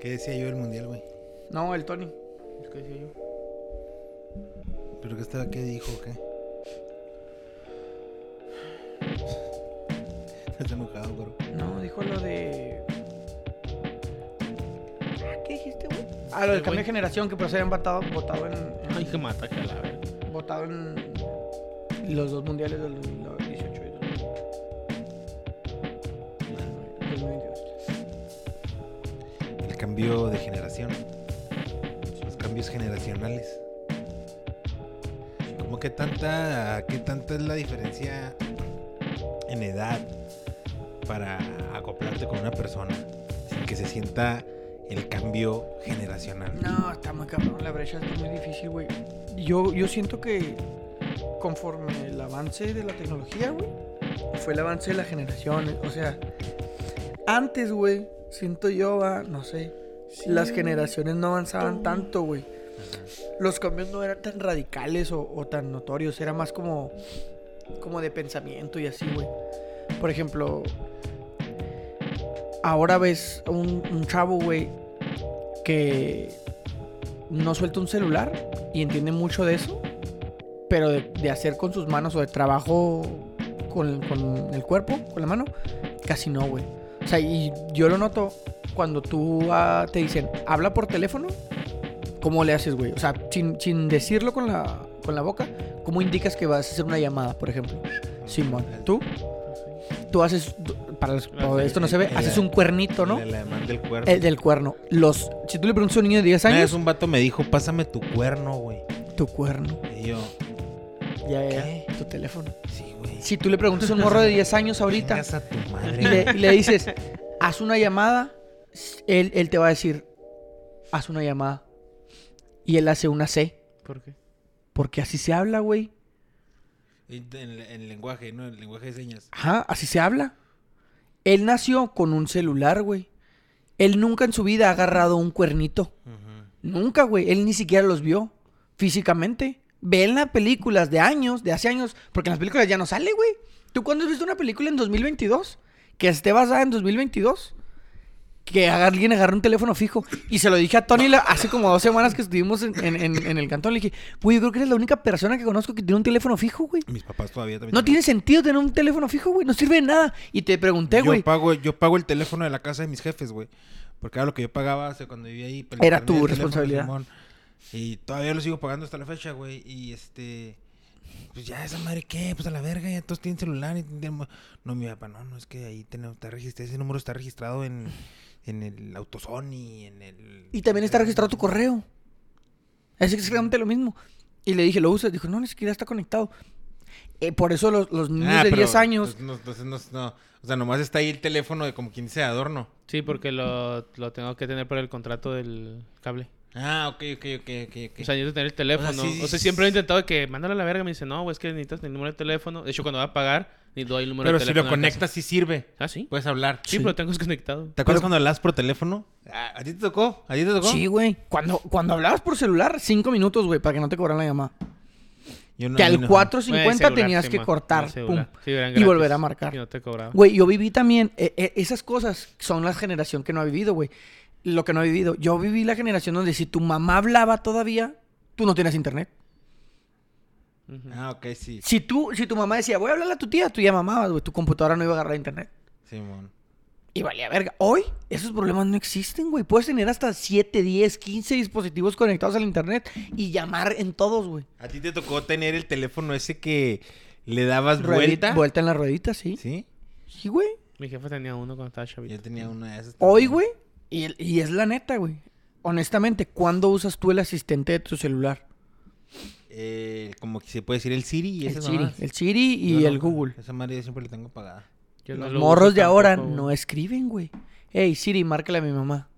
¿Qué decía yo del mundial, güey? No, el Tony. Es que decía yo. ¿Pero qué estaba, qué dijo o qué? Está enojado, bro. No, dijo lo de. Ah, ¿Qué dijiste, güey? Ah, lo del El cambio de generación que por eso habían votado, votado en. en- Ay, que mata, que la votado en los dos mundiales del 2018 cambio de generación. Los cambios generacionales. ¿Cómo que tanta, qué tanta es la diferencia en edad para acoplarte con una persona sin que se sienta el cambio generacional? No, está muy cabrón, la brecha está muy difícil, güey. Yo, yo siento que conforme el avance de la tecnología, güey, fue el avance de la generación. O sea, antes, güey, siento yo, ah, no sé, las generaciones no avanzaban tanto, güey. Los cambios no eran tan radicales o, o tan notorios, era más como, como de pensamiento y así, güey. Por ejemplo, ahora ves un, un chavo, güey, que no suelta un celular y entiende mucho de eso, pero de, de hacer con sus manos o de trabajo con, con el cuerpo, con la mano, casi no, güey. O sea, y yo lo noto cuando tú ah, te dicen, habla por teléfono, ¿cómo le haces, güey? O sea, sin, sin decirlo con la, con la boca, ¿cómo indicas que vas a hacer una llamada, por ejemplo? Simón, ¿tú? Tú haces, para, los- para esto no se ve, haces un cuernito, ¿no? El alemán del cuerno. El del cuerno. Los, si tú le preguntas a un niño de 10 Una años, vez un vato me dijo, pásame tu cuerno, güey. tu cuerno. Y yo, Ya, ya, ¿Qué? Tu teléfono. sí, güey. Si tú le preguntas a un morro de 10 años ahorita a tu madre. y le, y le dices, haz una llamada, él, él te va a decir, haz una llamada. Y él hace una C. ¿Por qué? Porque así se habla, güey. En, en lenguaje, ¿no? En lenguaje de señas. Ajá, así se habla. Él nació con un celular, güey. Él nunca en su vida ha agarrado un cuernito. Nunca, güey. Él ni siquiera los vio físicamente. Ve en las películas de años, de hace años, porque en las películas ya no sale, güey. ¿Tú cuándo has visto una película en 2022? Que esté basada en 2022. Que alguien agarre un teléfono fijo. Y se lo dije a Tony la- hace como dos semanas que estuvimos en, en- en- en el cantón. Le dije, güey, yo creo que eres la única persona que conozco que tiene un teléfono fijo, güey. Mis papás todavía también. No tiene sentido tener un teléfono fijo, güey. No sirve de nada. Y te pregunté, yo güey. pago, yo pago el teléfono de la casa de mis jefes, güey. Porque era lo que yo pagaba hace cuando vivía ahí. el Era tu responsabilidad. Simón. Y todavía lo sigo pagando hasta la fecha, güey. Y este. Pues ya, esa madre, ¿qué? Pues a la verga, ya todos tienen celular. y tenemos- No, mi papá, no, no, es que ahí tenemos, está registrado, ese número está registrado en, en el Autosony, en el. Y también está registrado tu correo. Es exactamente lo mismo. Y le dije, ¿lo usas? Dijo, no, ni siquiera está conectado. Eh, por eso los, los niños Ah, de pero, 10 años. pues, no, entonces no, no, o sea, nomás está ahí el teléfono de como quien dice de adorno. Sí, porque lo, lo tengo que tener por el contrato del cable. Ah, ok, ok, ok, ok. ok. O sea, necesito tener el teléfono. O O sea, siempre he intentado que mándalo a la verga. Me dice, no, güey, es que necesitas el número de teléfono. De hecho, cuando va a pagar, ni doy el número pero de si teléfono. lo de la conectas, sí sirve. Ah, sí. Puedes hablar. Sí, pero lo tengo desconectado. ¿Te acuerdas cuando hablabas por teléfono? Ah, ¿A ti te tocó? ¿A ti te tocó? Sí, güey. Cuando, cuando hablabas por celular, 5 minutos, güey, para que no te cobraran la llamada. Yo no- que al no. 4.50 Bueno, el celular, tenías sí, que cortar. pum, Sí, y volver a marcar. Y no te cobraba. Güey, yo viví también. eh, eh, esas cosas son la generación que no ha vivido, güey. Lo que no ha vivido. Yo viví la generación donde si tu mamá hablaba todavía, tú no tienes internet. Ah, ok, sí. Si tú, si tu mamá decía, voy a hablarle a tu tía, tú ya mamabas, güey. Tu computadora no iba a agarrar internet. Simón. Y valía verga. Hoy, esos problemas no existen, güey. Puedes tener hasta 7, 10, 15 dispositivos conectados al internet y llamar en todos, güey. ¿A ti te tocó tener el teléfono ese que le dabas Ruedita- vuelta? Vuelta en la ruedita, sí. ¿Sí? Sí, güey. Mi jefe tenía uno cuando estaba chavito. Yo tenía una de esas. Hoy, güey. Y, y es la neta, güey. Honestamente, ¿cuándo usas tú el asistente de tu celular? Eh, como que se puede decir el Siri y El esas Siri. mamadas. El Siri y Yo no, el Google. Esa madre yo siempre la tengo. Yo no Los lo morros de ahora tampoco, no escriben, güey. Hey, Siri, márcale a mi mamá.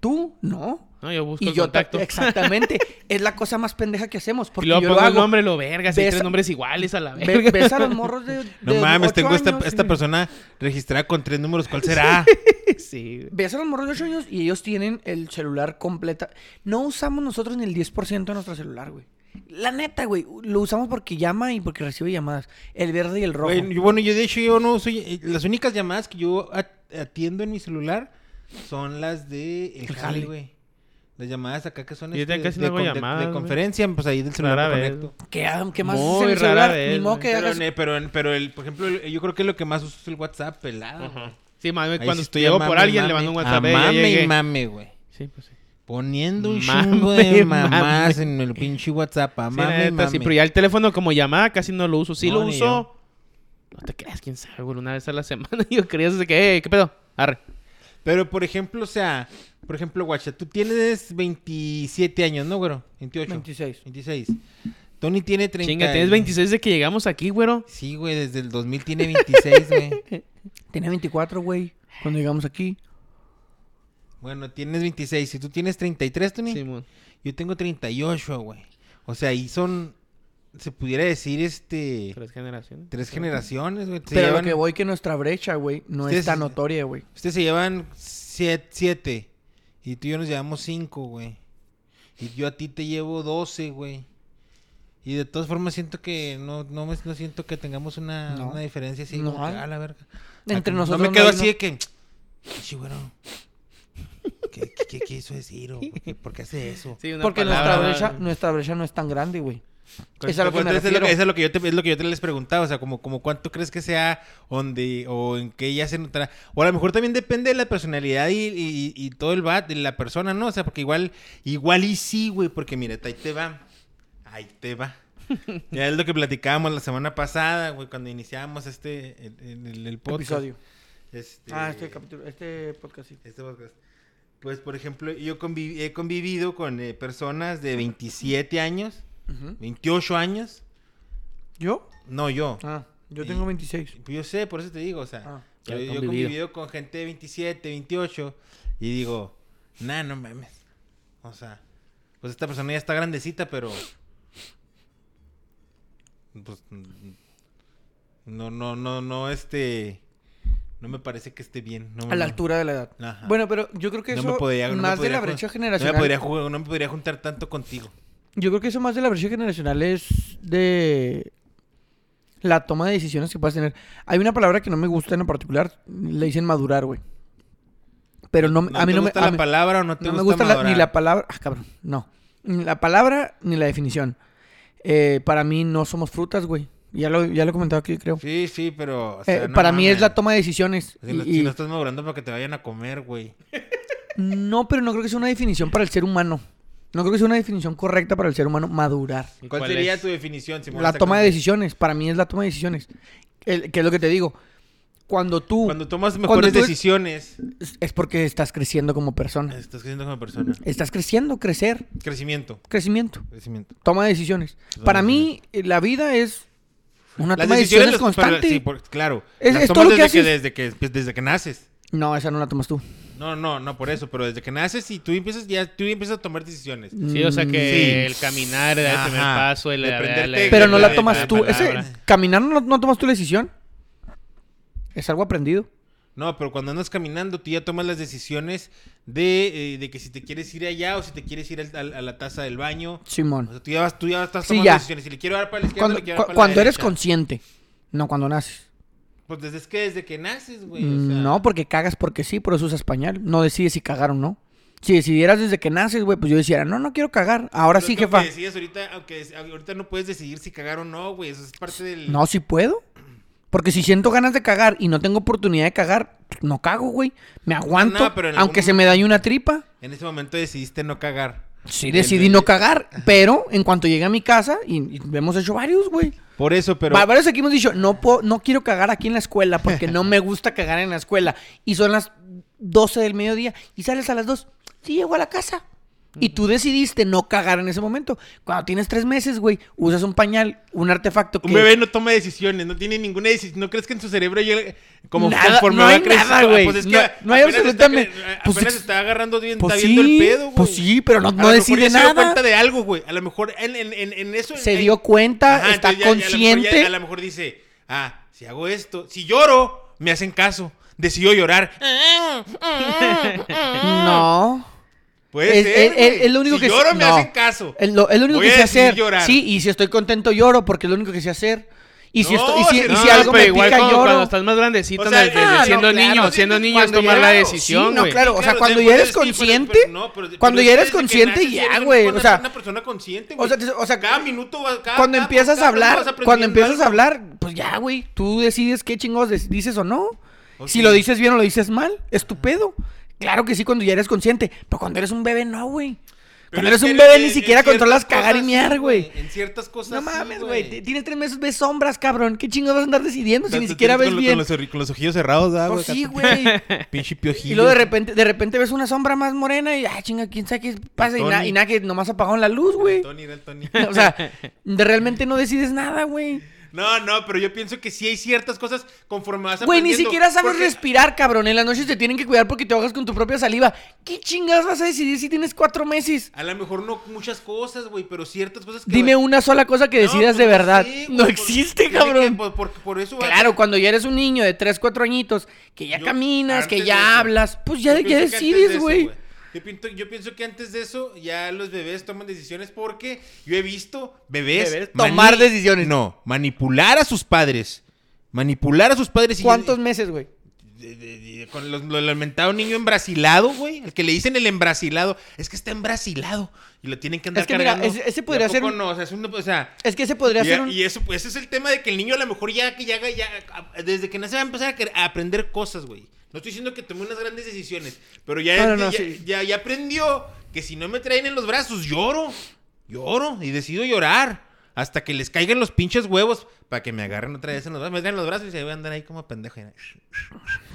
¿Tú? No. No, yo busco Y el yo ta- contacto. exactamente. es la cosa más pendeja que hacemos. Y Porque luego yo lo pongo el hago. nombre, lo verga. Si hay tres nombres iguales a la Ve- verga. ves a los morros de. No mames, tengo esta, años esta y- persona registrada con tres números. ¿Cuál será? sí. Ves a los morros de 8 años y ellos tienen el celular completa. No usamos nosotros ni el 10% de nuestro celular, güey. La neta, güey. Lo usamos porque llama y porque recibe llamadas. El verde y el rojo. Güey, yo- bueno, yo de hecho yo no soy... Las únicas llamadas que yo at- atiendo en mi celular son las de el El jale, güey. Las llamadas acá que son Yo este, casi no de, con- de- llamadas, de güey. conferencia, pues ahí del celular Rara me vez, conecto. ¿Qué, qué más Muy en el rara celular? vez, Ni modo que Pero, hagas... ne- pero, el- pero el, por ejemplo, el- yo creo que lo que más uso es el WhatsApp pelado. Ajá. Güey. Sí, mami, Ahí cuando sí estoy llego por mame alguien le mame, mando un WhatsApp. mame y mame, güey. Sí, pues sí. Poniendo un Mame, chingo de mame. mamás en el pinche WhatsApp. A Sí, mame, neta, sí, mame. pero ya el teléfono como llamada casi no lo uso. Sí No, lo uso. yo. No te creas, quién sabe, güey. Una vez a la semana yo quería desde que, hey, ¿qué pedo? Arre. Pero, por ejemplo, o sea, por ejemplo, guacha, tú tienes 27 años, ¿no, güero? 28. 26. 26. Tony tiene 30. Chinga, tienes 26 de que llegamos aquí, güero. Sí, güey, desde el 2000 tiene 26, güey. Tenía 24, güey, cuando llegamos aquí. Bueno, tienes 26. Si tú tienes 33, Tony, Simón. yo tengo 38, güey. O sea, ahí son, se pudiera decir, este, Tres generaciones. tres generaciones, güey. Se Pero llevan- lo que voy que nuestra brecha, güey, no Ustedes- es tan notoria, güey. Ustedes se llevan 7 y tú y yo nos llevamos 5, güey. Y yo a ti te llevo 12, güey. Y de todas formas siento que no, no, me, no siento que tengamos una, No. una diferencia así. No como que. "Ah, la verga. Entre nosotros No me quedo así no. de que... "Chi, bueno, ¿Qué, qué, qué quiso decir? o por, qué, por qué hace eso? Sí, una Porque palabra- nuestra brecha, nuestra brecha no es tan grande, güey. Es lo que me Entonces, es, lo que, eso es lo que yo te, es lo que yo te les preguntaba, o sea, como, como cuánto crees que sea donde o en qué ella se notará. O a lo mejor también depende de la personalidad y, y- y todo el bat de la persona, ¿no? O sea, porque igual, igual y sí, güey, porque mira, ahí te va. Ahí te va. ya es lo que platicábamos la semana pasada, güey, cuando iniciábamos este, el, el- el- el podcast. Episodio. Este, Ah, este capítulo, este podcast, sí. este podcast. Pues, por ejemplo, yo he convivido con eh, personas de 27 años, Ujú. 28 años. ¿Yo? No, yo. Ah, yo Y- tengo 26. Pues yo sé, por eso te digo, o sea, Ah, yo, he convivido. convivido con gente de 27, 28 y digo, nah, no mames. O sea, pues esta persona ya está grandecita, pero pues no, no, no, no, este, no me parece que esté bien. No, a la no. altura de la edad. Ajá. Bueno, pero yo creo que No eso, me no me más de la brecha generacional... No me, podría jugar- no me podría juntar tanto contigo. Yo creo que eso más de la brecha generacional es de la toma de decisiones que puedas tener. Hay una palabra que no me gusta en particular, le dicen madurar, güey. Pero no, ¿No a mí no me gusta la palabra o no te no gusta, me gusta la- ni la palabra, ah, cabrón, no. Ni la palabra ni la definición. Eh, para mí no somos frutas, güey. Ya lo, ya lo he comentado aquí, creo. Sí, sí, pero... o Eh, no para mí es la toma de decisiones. Si no, y- si y- no estás madurando para que te vayan a comer, güey. No, pero no creo que sea una definición para el ser humano. No creo que sea una definición correcta para el ser humano madurar. ¿Y ¿Cuál, cuál sería es? tu definición, Simón? La toma de decisiones, para mí es la toma de decisiones. El- ¿Qué es lo que te digo? Cuando tú Cuando tomas mejores tú- decisiones, es- es porque estás creciendo como persona. estás creciendo como persona. Estás creciendo, crecer, Crecimiento. crecimiento, Crecimiento. toma de decisiones. Toma Para mí la vida es una Las toma de decisiones pero- constante. sí, por- claro. Es- las es tomas todo lo que desde, que, haces. desde, que, pues, desde que naces. No, esa no la tomas tú. No, no, no por eso, pero desde que naces y tú empiezas ya tú empiezas a tomar decisiones. Sí, o sea que Sí. el caminar, el primer paso, el De la- prenderte- la- Pero no la tomas tú. Ese, caminar no, no tomas tu decisión. Es algo aprendido. No, pero cuando andas caminando, tú ya tomas las decisiones de, eh, de que si te quieres ir allá o si te quieres ir al- a la taza del baño. Simón. O sea, tú ya, vas, tú ya estás Sí, tomando ya. decisiones. Si le quiero dar para la izquierda, Cuando, le quiero cu- dar para cuando la eres consciente, no cuando naces. Pues desde es que desde que naces, güey. o sea. No, porque cagas porque sí, por eso usas pañal. No decides si cagar o no. Si decidieras desde que naces, güey, pues yo decidiera, no, no quiero cagar. Ahora Pero sí, jefa. aunque decidas ahorita, aunque ahorita no puedes decidir si cagar o no, güey. Eso es parte del. No, sí puedo. Porque si siento ganas de cagar y no tengo oportunidad de cagar, no cago, güey. Me aguanto, No, pero en aunque se me dañe una tripa. En ese momento decidiste no cagar. Sí decidí El- no cagar, pero en cuanto llegué a mi casa, y, y hemos hecho varios, güey. Por eso, pero. Va- Varios aquí hemos dicho, no, puedo- no quiero cagar aquí en la escuela porque no me gusta cagar en la escuela. Y son las 12 del mediodía y sales a las 2. Sí, llego a la casa. Y tú decidiste no cagar en ese momento. Cuando tienes tres meses, güey, usas un pañal, un artefacto que... Un bebé no toma decisiones, no tiene ninguna decisión. ¿No crees que en su cerebro ya, como Nada, conforme no va hay creciendo, nada, güey. Pues es que No- no hay apenas está absolutamente- cre- pues apenas está agarrando bien, Pues está viendo el pedo, güey. pues sí, pero no- A no lo mejor decide ya Se dio nada. cuenta de algo, güey. A lo mejor en, en, en, en eso. Se dio cuenta, Ajá, está entonces ya- ya a lo mejor ya- consciente. A lo mejor dice, ah, si hago esto, si lloro, me hacen caso. Decidió llorar. No. Puede Es- ser, es- es- lo único si que lloro, sé- me no. hacen caso. Es lo, es lo único Voy que sé hacer. llorar. Sí, y si estoy contento lloro porque es lo único que sé hacer. Y si, No, esto, y si, sí, y no, si No, algo me igual pica, cuando, lloro. cuando estás más grandecito, O sea, desde ah, siendo no, niño, claro. siendo niño es tomar la decisión, sí, no, claro. o sea, Claro, cuando ya eres pero- consciente, pero no, pero- cuando ya eres consciente, ya, güey, o sea- una persona consciente, o güey. sea, te- o sea, cada minuto cada- cuando empiezas a hablar, cuando empiezas a hablar, pues ya, güey, tú decides qué chingados dices o no. Si lo dices bien o lo dices mal, es tu pedo. Claro que sí cuando ya eres consciente, pero cuando eres un bebé no, güey. Cuando eres un bebé ni siquiera controlas cagar y miar, güey. En ciertas cosas No mames, güey. Tienes tres meses, ves sombras, cabrón. ¿Qué chingados vas a andar decidiendo si ni siquiera ves con- bien? Con los, ojillos cerrados, ¿verdad, Pues güey? sí, güey. Pinche piojillo. Y luego de repente, de repente ves una sombra más morena y, ah, chinga, quién sabe qué pasa. Y, nada, que nomás apagaron la luz, güey. Tony, era el Tony. O sea, de realmente no decides nada, güey. No, no, pero yo pienso que sí hay ciertas cosas conforme vas Güey, ni siquiera sabes porque- respirar, cabrón. En las noches te tienen que cuidar porque te ahogas con tu propia saliva. ¿Qué chingadas vas a decidir si tienes cuatro meses? A lo mejor no muchas cosas, güey, pero ciertas cosas que... Dime una sola cosa que No, decidas pues de verdad. güey, no existe, cabrón. por, por- por eso... Claro, cuando ya eres un niño de 3, 4 añitos, que ya Yo- caminas, que de ya hablas, pues ya, ya decides, güey. Yo pienso, yo pienso que antes de eso ya los bebés toman decisiones porque yo he visto bebés... Bebés tomar decisiones. No, manipular a sus padres. Manipular a sus padres y... ¿Cuántos meses, güey? de- de- de- con los- lo, el mentado niño embrasilado, güey. El que le dicen el embrasilado. Es que está embrasilado. Y lo tienen que andar Es que mira, cargando. ese- ese ¿Y a podría ser un- No, o sea, es un... O sea... Es que ese podría ser un... y eso, pues, ese es el tema de que el niño a lo mejor ya que ya, haga- ya desde que nace va a empezar a aprender cosas, güey. No estoy diciendo que tome unas grandes decisiones, pero ya, No, no, no, ya, sí. ya- ya aprendió que si no me traen en los brazos, lloro. Lloro y decido llorar. Hasta que les caigan los pinches huevos para que me agarren otra vez en los brazos. Me traen en los brazos y se voy a andar ahí como pendejo.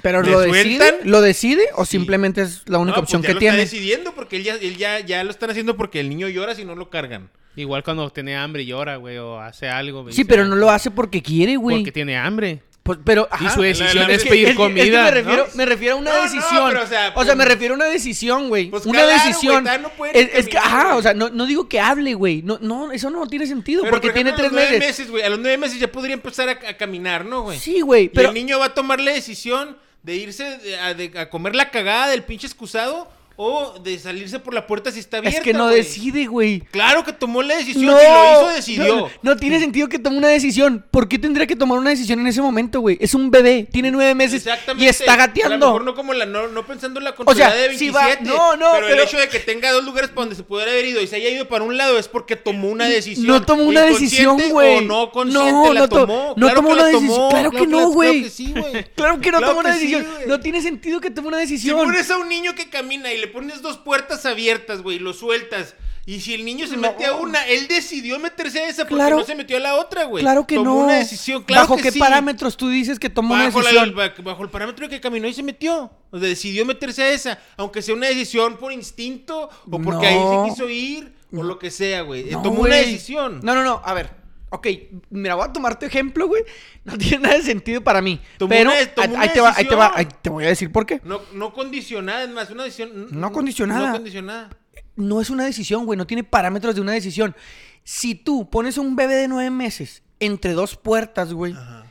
Pero ¿Me lo decide, lo decide o Sí. simplemente es la única No, opción pues ya que lo tiene. está decidiendo porque él ya, él ya, ya lo están haciendo porque el niño llora si no lo cargan. Igual cuando tiene hambre y llora, güey, o hace algo. Sí, dice, pero no lo hace porque quiere, güey. Porque tiene hambre. Pues, pero, Y su decisión es que- pedir Es que- comida. me, refiero, ¿no? me refiero a una No, no, decisión. pero, o sea, o sea, me pues- refiero a una decisión, güey. Pues una claro, decisión. puede es, es que, ajá, o sea, no, no digo que hable, güey. No, no, eso no tiene sentido. Pero, porque por tiene ejemplo, a tres los nueve meses. meses, güey. A los nueve meses ya podría empezar a, a caminar, ¿no, güey? Sí, güey. Y Pero el niño va a tomar la decisión de irse a, de- a comer la cagada del pinche excusado o de salirse por la puerta si está abierta. es que no decide, güey. Claro que tomó la decisión. No, si lo hizo, decidió. no, no tiene sentido que tome una decisión. ¿Por qué tendría que tomar una decisión en ese momento, güey? Es un bebé, tiene nueve meses Exactamente. y está A lo gateando. mejor no como la no, no pensando en la sea, controlada de si 27. va- no, no, pero, pero- el hecho de que tenga dos lugares para donde se pudiera haber ido y se haya ido para un lado es porque tomó una decisión. No tomó una decisión, güey. O no consciente No, la tomó. no Claro tomó una decisión. tomó, Claro que no, güey. Claro que sí, güey. Claro que no Claro tomó una sí, decisión. no tiene sentido que tome una Si decisión. pones a un niño que camina y le pones dos puertas abiertas, güey, y lo sueltas. Y si el niño se No. mete a una, él decidió meterse a esa porque Claro. no se metió a la otra, güey. Claro que Tomó no. una decisión, claro ¿Bajo que qué sí. parámetros tú dices que tomó una Bajo, la- decisión? ba- bajo el parámetro de que caminó y se metió. O sea, decidió meterse a esa. Aunque sea una decisión por instinto o porque ahí se quiso ir o lo que sea, güey. No, Tomó una decisión. No, no, no. A ver. Ok, mira, voy a tomar tu ejemplo, güey. No tiene nada de sentido para mí. Tomó pero una- ahí, te va, ahí te va, ahí te voy a decir por qué. No, no condicionada, es más, una decisión. No condicionada. No condicionada. No es una decisión, güey. No tiene parámetros de una decisión. Si tú pones a un bebé de nueve meses entre dos puertas, güey, Ajá.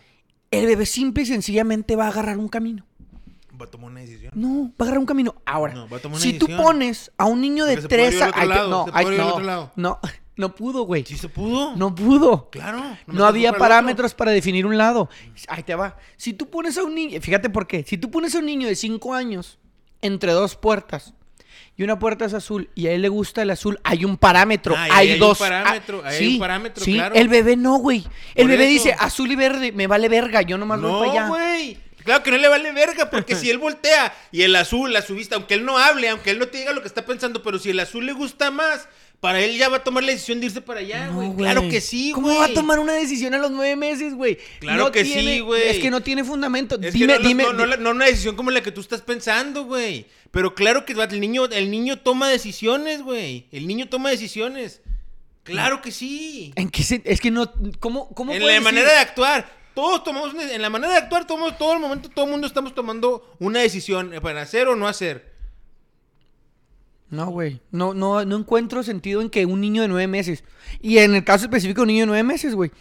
el bebé simple y sencillamente va a agarrar un camino. Va a tomar una decisión. No, va a agarrar un camino. Ahora, No, va a tomar una si tú pones a un niño de tres al a... otro ay, te- lado, no, no, no, no pudo, güey. Sí se pudo. No pudo. Claro. No había parámetros para definir un lado. Ahí te va. Si tú pones a un niño, fíjate por qué. Si tú pones a un niño de 5 años entre dos puertas y una puerta es azul y a él le gusta el azul, hay un parámetro. Ah, hay, hay un dos. parámetro, ah, ahí hay un parámetro, sí. claro. El bebé no, güey. El Por bebé eso. dice azul y verde, me vale verga, yo nomás voy para allá. No, güey. Claro que no le vale verga, porque si él voltea y el azul, la subiste, aunque él no hable, aunque él no te diga lo que está pensando, pero si el azul le gusta más, para él ya va a tomar la decisión de irse para allá, güey. claro que sí, güey. ¿Cómo va a tomar una decisión a los nueve meses, güey? Claro No que tiene- sí, güey. Es que no tiene fundamento. Es dime, no, dime. no, no una decisión como la que tú estás pensando, güey. Pero claro que el niño, el niño toma decisiones, güey. El niño toma decisiones. Claro que sí. ¿En qué se- Es que no. ¿Cómo, cómo En la decir- manera de actuar. Todos tomamos en la manera de actuar, tomamos, todo el momento, todo el mundo estamos tomando una decisión para hacer o no hacer. No, güey. No, no, no encuentro sentido en que un niño de nueve meses. Y en el caso específico de un niño de nueve meses, güey.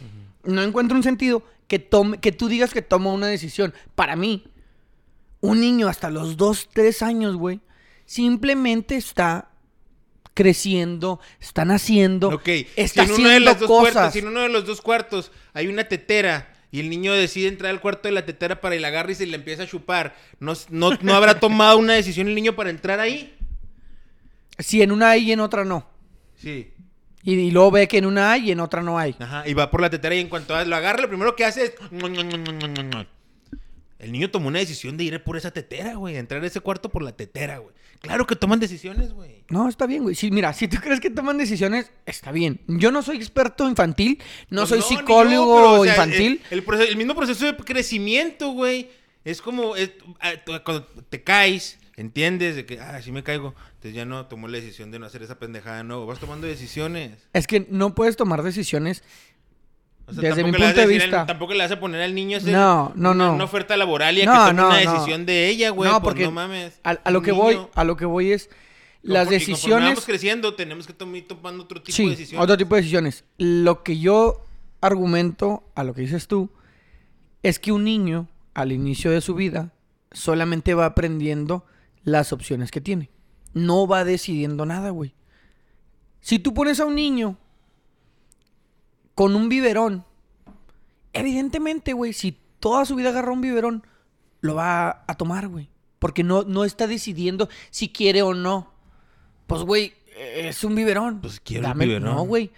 No encuentro un sentido que tome, que tú digas que toma una decisión. Para mí, un niño hasta los dos, tres años, güey, simplemente está creciendo, está naciendo, Ok, está si en uno de haciendo las dos cosas. si en uno de los dos cuartos hay una tetera y el niño decide entrar al cuarto de la tetera para ir la agarra y se le empieza a chupar, ¿no, no, no habrá tomado una decisión el niño para entrar ahí? Si en una hay y en otra no. Sí. Y, y luego ve que en una hay y en otra no hay. Ajá, y va por la tetera y en cuanto lo agarra, lo primero que hace es... El niño tomó una decisión de ir por esa tetera, güey. Entrar a ese cuarto por la tetera, güey. Claro que toman decisiones, güey. No, está bien, güey. Sí, mira, si tú crees que toman decisiones, está bien. Yo no soy experto infantil, no Pues soy yo, psicólogo pero, o sea, infantil. El, el proceso- el mismo proceso de crecimiento, güey. Es como es- ah, cuando te caes, entiendes de que, ah, sí me caigo. Entonces ya no tomó la decisión de no hacer esa pendejada de nuevo. Vas tomando decisiones. Es que no puedes tomar decisiones. O sea, Desde mi punto de al- vista. tampoco le vas a poner al niño hacer No, no, una, no. una oferta laboral y a No, que tome no, una decisión de ella, güey. no, pues porque no mames. a, a lo que voy, a lo que voy es las porque decisiones. vamos creciendo, tenemos que tomar tomando otro tipo Sí, de decisiones. otro tipo de decisiones. Lo que yo argumento a lo que dices tú es que un niño al inicio de su vida solamente va aprendiendo las opciones que tiene. No va decidiendo nada, güey. Si tú pones a un niño con un biberón, evidentemente, güey, si toda su vida agarra un biberón, lo va a tomar, güey. Porque no, no está decidiendo si quiere o no. Pues, güey, es un biberón. Pues quiero Dame- biberón. No, güey.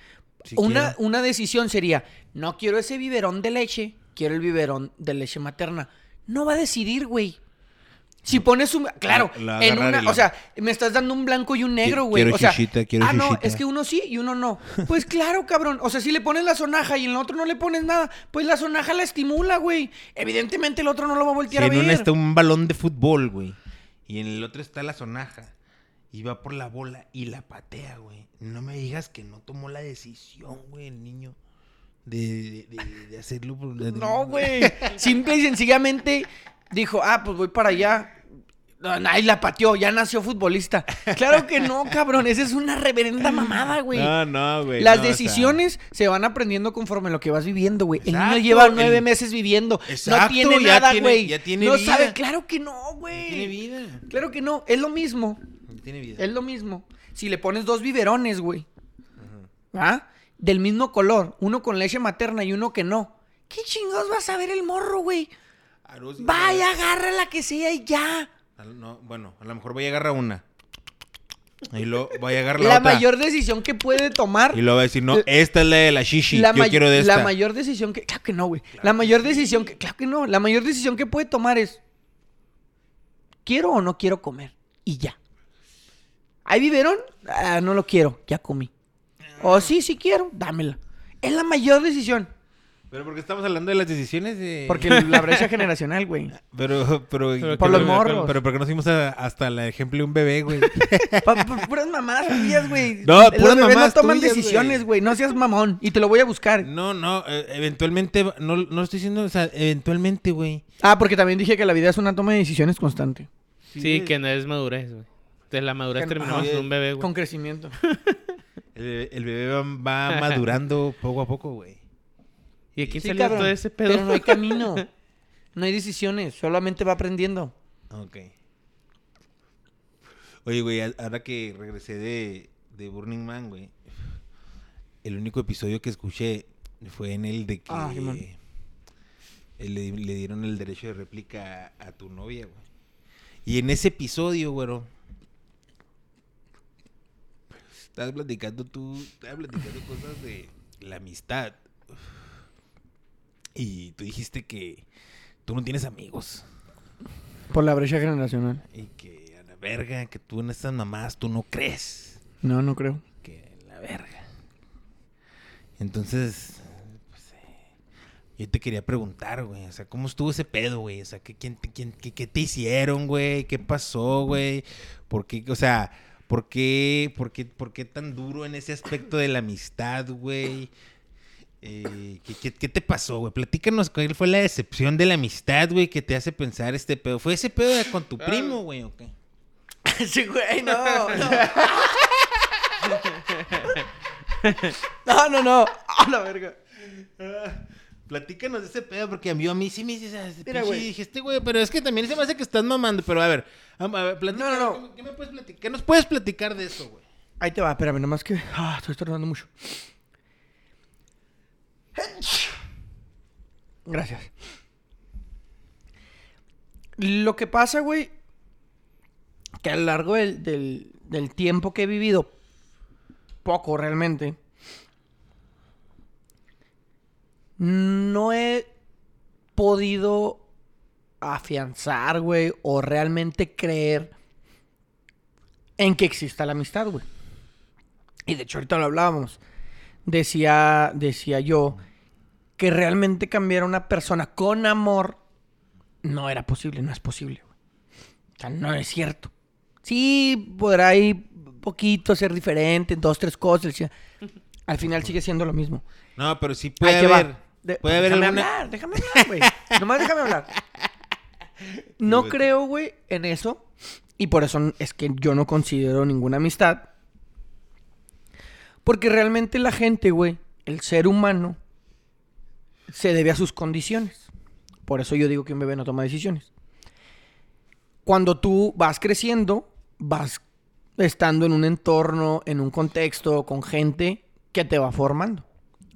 Una, quiero. una decisión sería, no quiero ese biberón de leche, quiero el biberón de leche materna. No va a decidir, güey. Si pones un... Claro, La- en una... la- O sea, me estás dando un blanco y un negro, güey. quiero O sea, chichita, quiero ah, no, chichita. es que uno sí y uno no. Pues claro, cabrón. O sea, si le pones la sonaja y en el otro no le pones nada, pues la sonaja la estimula, güey. Evidentemente el otro no lo va a Si voltear en a ver. una está un balón de fútbol, güey. Y en el otro está la sonaja. Y va por la bola y la patea, güey. No me digas que no tomó la decisión, güey, el niño. De, de, de- de hacerlo. No, güey. Simple y sencillamente dijo, ah, pues voy para allá. No, Ay, la pateó, ya nació futbolista. Claro que no, cabrón. Esa es una reverenda mamada, güey. No, no, güey. Las no, o sea, decisiones se van aprendiendo conforme lo que vas viviendo, güey. El niño Exacto, lleva el- nueve meses viviendo. no Exacto, tiene ya nada, tiene- güey. ya tiene no vida. sabe, claro que no, no güey. Tiene vida. Claro que no. Es lo mismo. no Tiene vida. Es lo mismo. Si le pones dos biberones, güey. ¿Ah? Del mismo color. Uno con leche materna y uno que no. ¿Qué chingados vas a ver el morro, güey? Vaya, agarra la que sea y ya. No, bueno, a lo mejor voy a agarrar una. Y luego voy a agarrar la, La otra. mayor decisión que puede tomar. Y luego va a decir, no, esta es la de la shishi. la, Yo quiero de esta. la mayor decisión que. Claro que no, güey. la mayor decisión que. Claro que no. La mayor decisión que puede tomar es. ¿Quiero o no quiero comer? Y ya. ¿Hay biberón? Ah, no lo quiero. Ya comí. O sí, sí quiero. Dámela. Es la mayor decisión. Pero porque estamos hablando de las decisiones de... Porque la brecha generacional, güey. Pero, pero... Pero Por los morros. Pero porque nos fuimos a- hasta el ejemplo de un bebé, güey. Puras mamadas tuyas, güey. No, Los puras bebés mamadas no toman tuyas, decisiones, güey. No seas mamón. Y te lo voy a buscar. No, no, eh, eventualmente, no, no estoy diciendo, o sea, eventualmente, güey. Ah, porque también dije que la vida es una toma de decisiones constante. Sí, que no es madurez, güey. Entonces la madurez terminamos en un bebé, güey. Con crecimiento. El, bebé- el bebé va, va madurando poco a poco, güey. ¿Y a quién Sí, salió cabrón, todo ese pedo? Pero no hay camino. No hay decisiones. Solamente va aprendiendo. Ok. Oye, güey, ahora que regresé de, de Burning Man, güey. El único episodio que escuché fue en el de que Ah, eh, le, le dieron el derecho de réplica a, a tu novia, güey. Y en ese episodio, güero, estabas platicando tú, estabas platicando cosas de la amistad. Y tú dijiste que tú no tienes amigos. Por la brecha generacional. Y que a la verga, que tú en estas mamás tú no crees. No, no creo. Que la verga. Entonces, pues, eh, yo te quería preguntar, güey. O sea, ¿cómo estuvo ese pedo, güey? O sea, ¿qué, quién, te- quién- qué, qué te hicieron, güey? ¿Qué pasó, güey? ¿Por qué, o sea, por qué, por qué, por qué tan duro en ese aspecto de la amistad, güey? Eh, ¿qué, qué, qué te pasó, güey? Platícanos cuál fue la decepción de la amistad, güey, que te hace pensar este pedo. ¿Fue ese pedo de con tu primo, güey, o qué? sí, güey, no, no. no, no, no. A la verga. Platícanos de ese pedo, porque a mí, a mí sí me dices, ah, Mira, güey. dije, este güey, pero es que también se me hace que estás mamando, pero a ver, a, a ver, platícanos, No, no, no. ¿qué, qué me puedes platicar? ¿Qué nos puedes platicar de eso, güey? Ahí te va, espérame, nomás que. Ah, estoy tardando mucho. Gracias. Lo que pasa, güey, que a lo largo del, del- tiempo que he vivido, poco realmente, no he podido afianzar, güey, o realmente creer en que exista la amistad, güey. Y de hecho ahorita lo hablábamos. Decía, decía yo que realmente cambiar a una persona con amor no era posible, no es posible, güey. O sea, no es cierto. Sí, podrá ahí poquito ser diferente, dos, tres cosas. Al final sigue siendo lo mismo. No, pero sí puede Ahí haber. De- puede haber déjame alguna. hablar, déjame hablar, güey. Nomás déjame hablar. No creo, güey, en eso. Y por eso es que yo no considero ninguna amistad. Porque realmente la gente, güey, el ser humano, se debe a sus condiciones. Por eso yo digo que un bebé no toma decisiones. Cuando tú vas creciendo, vas estando en un entorno, en un contexto, con gente que te va formando.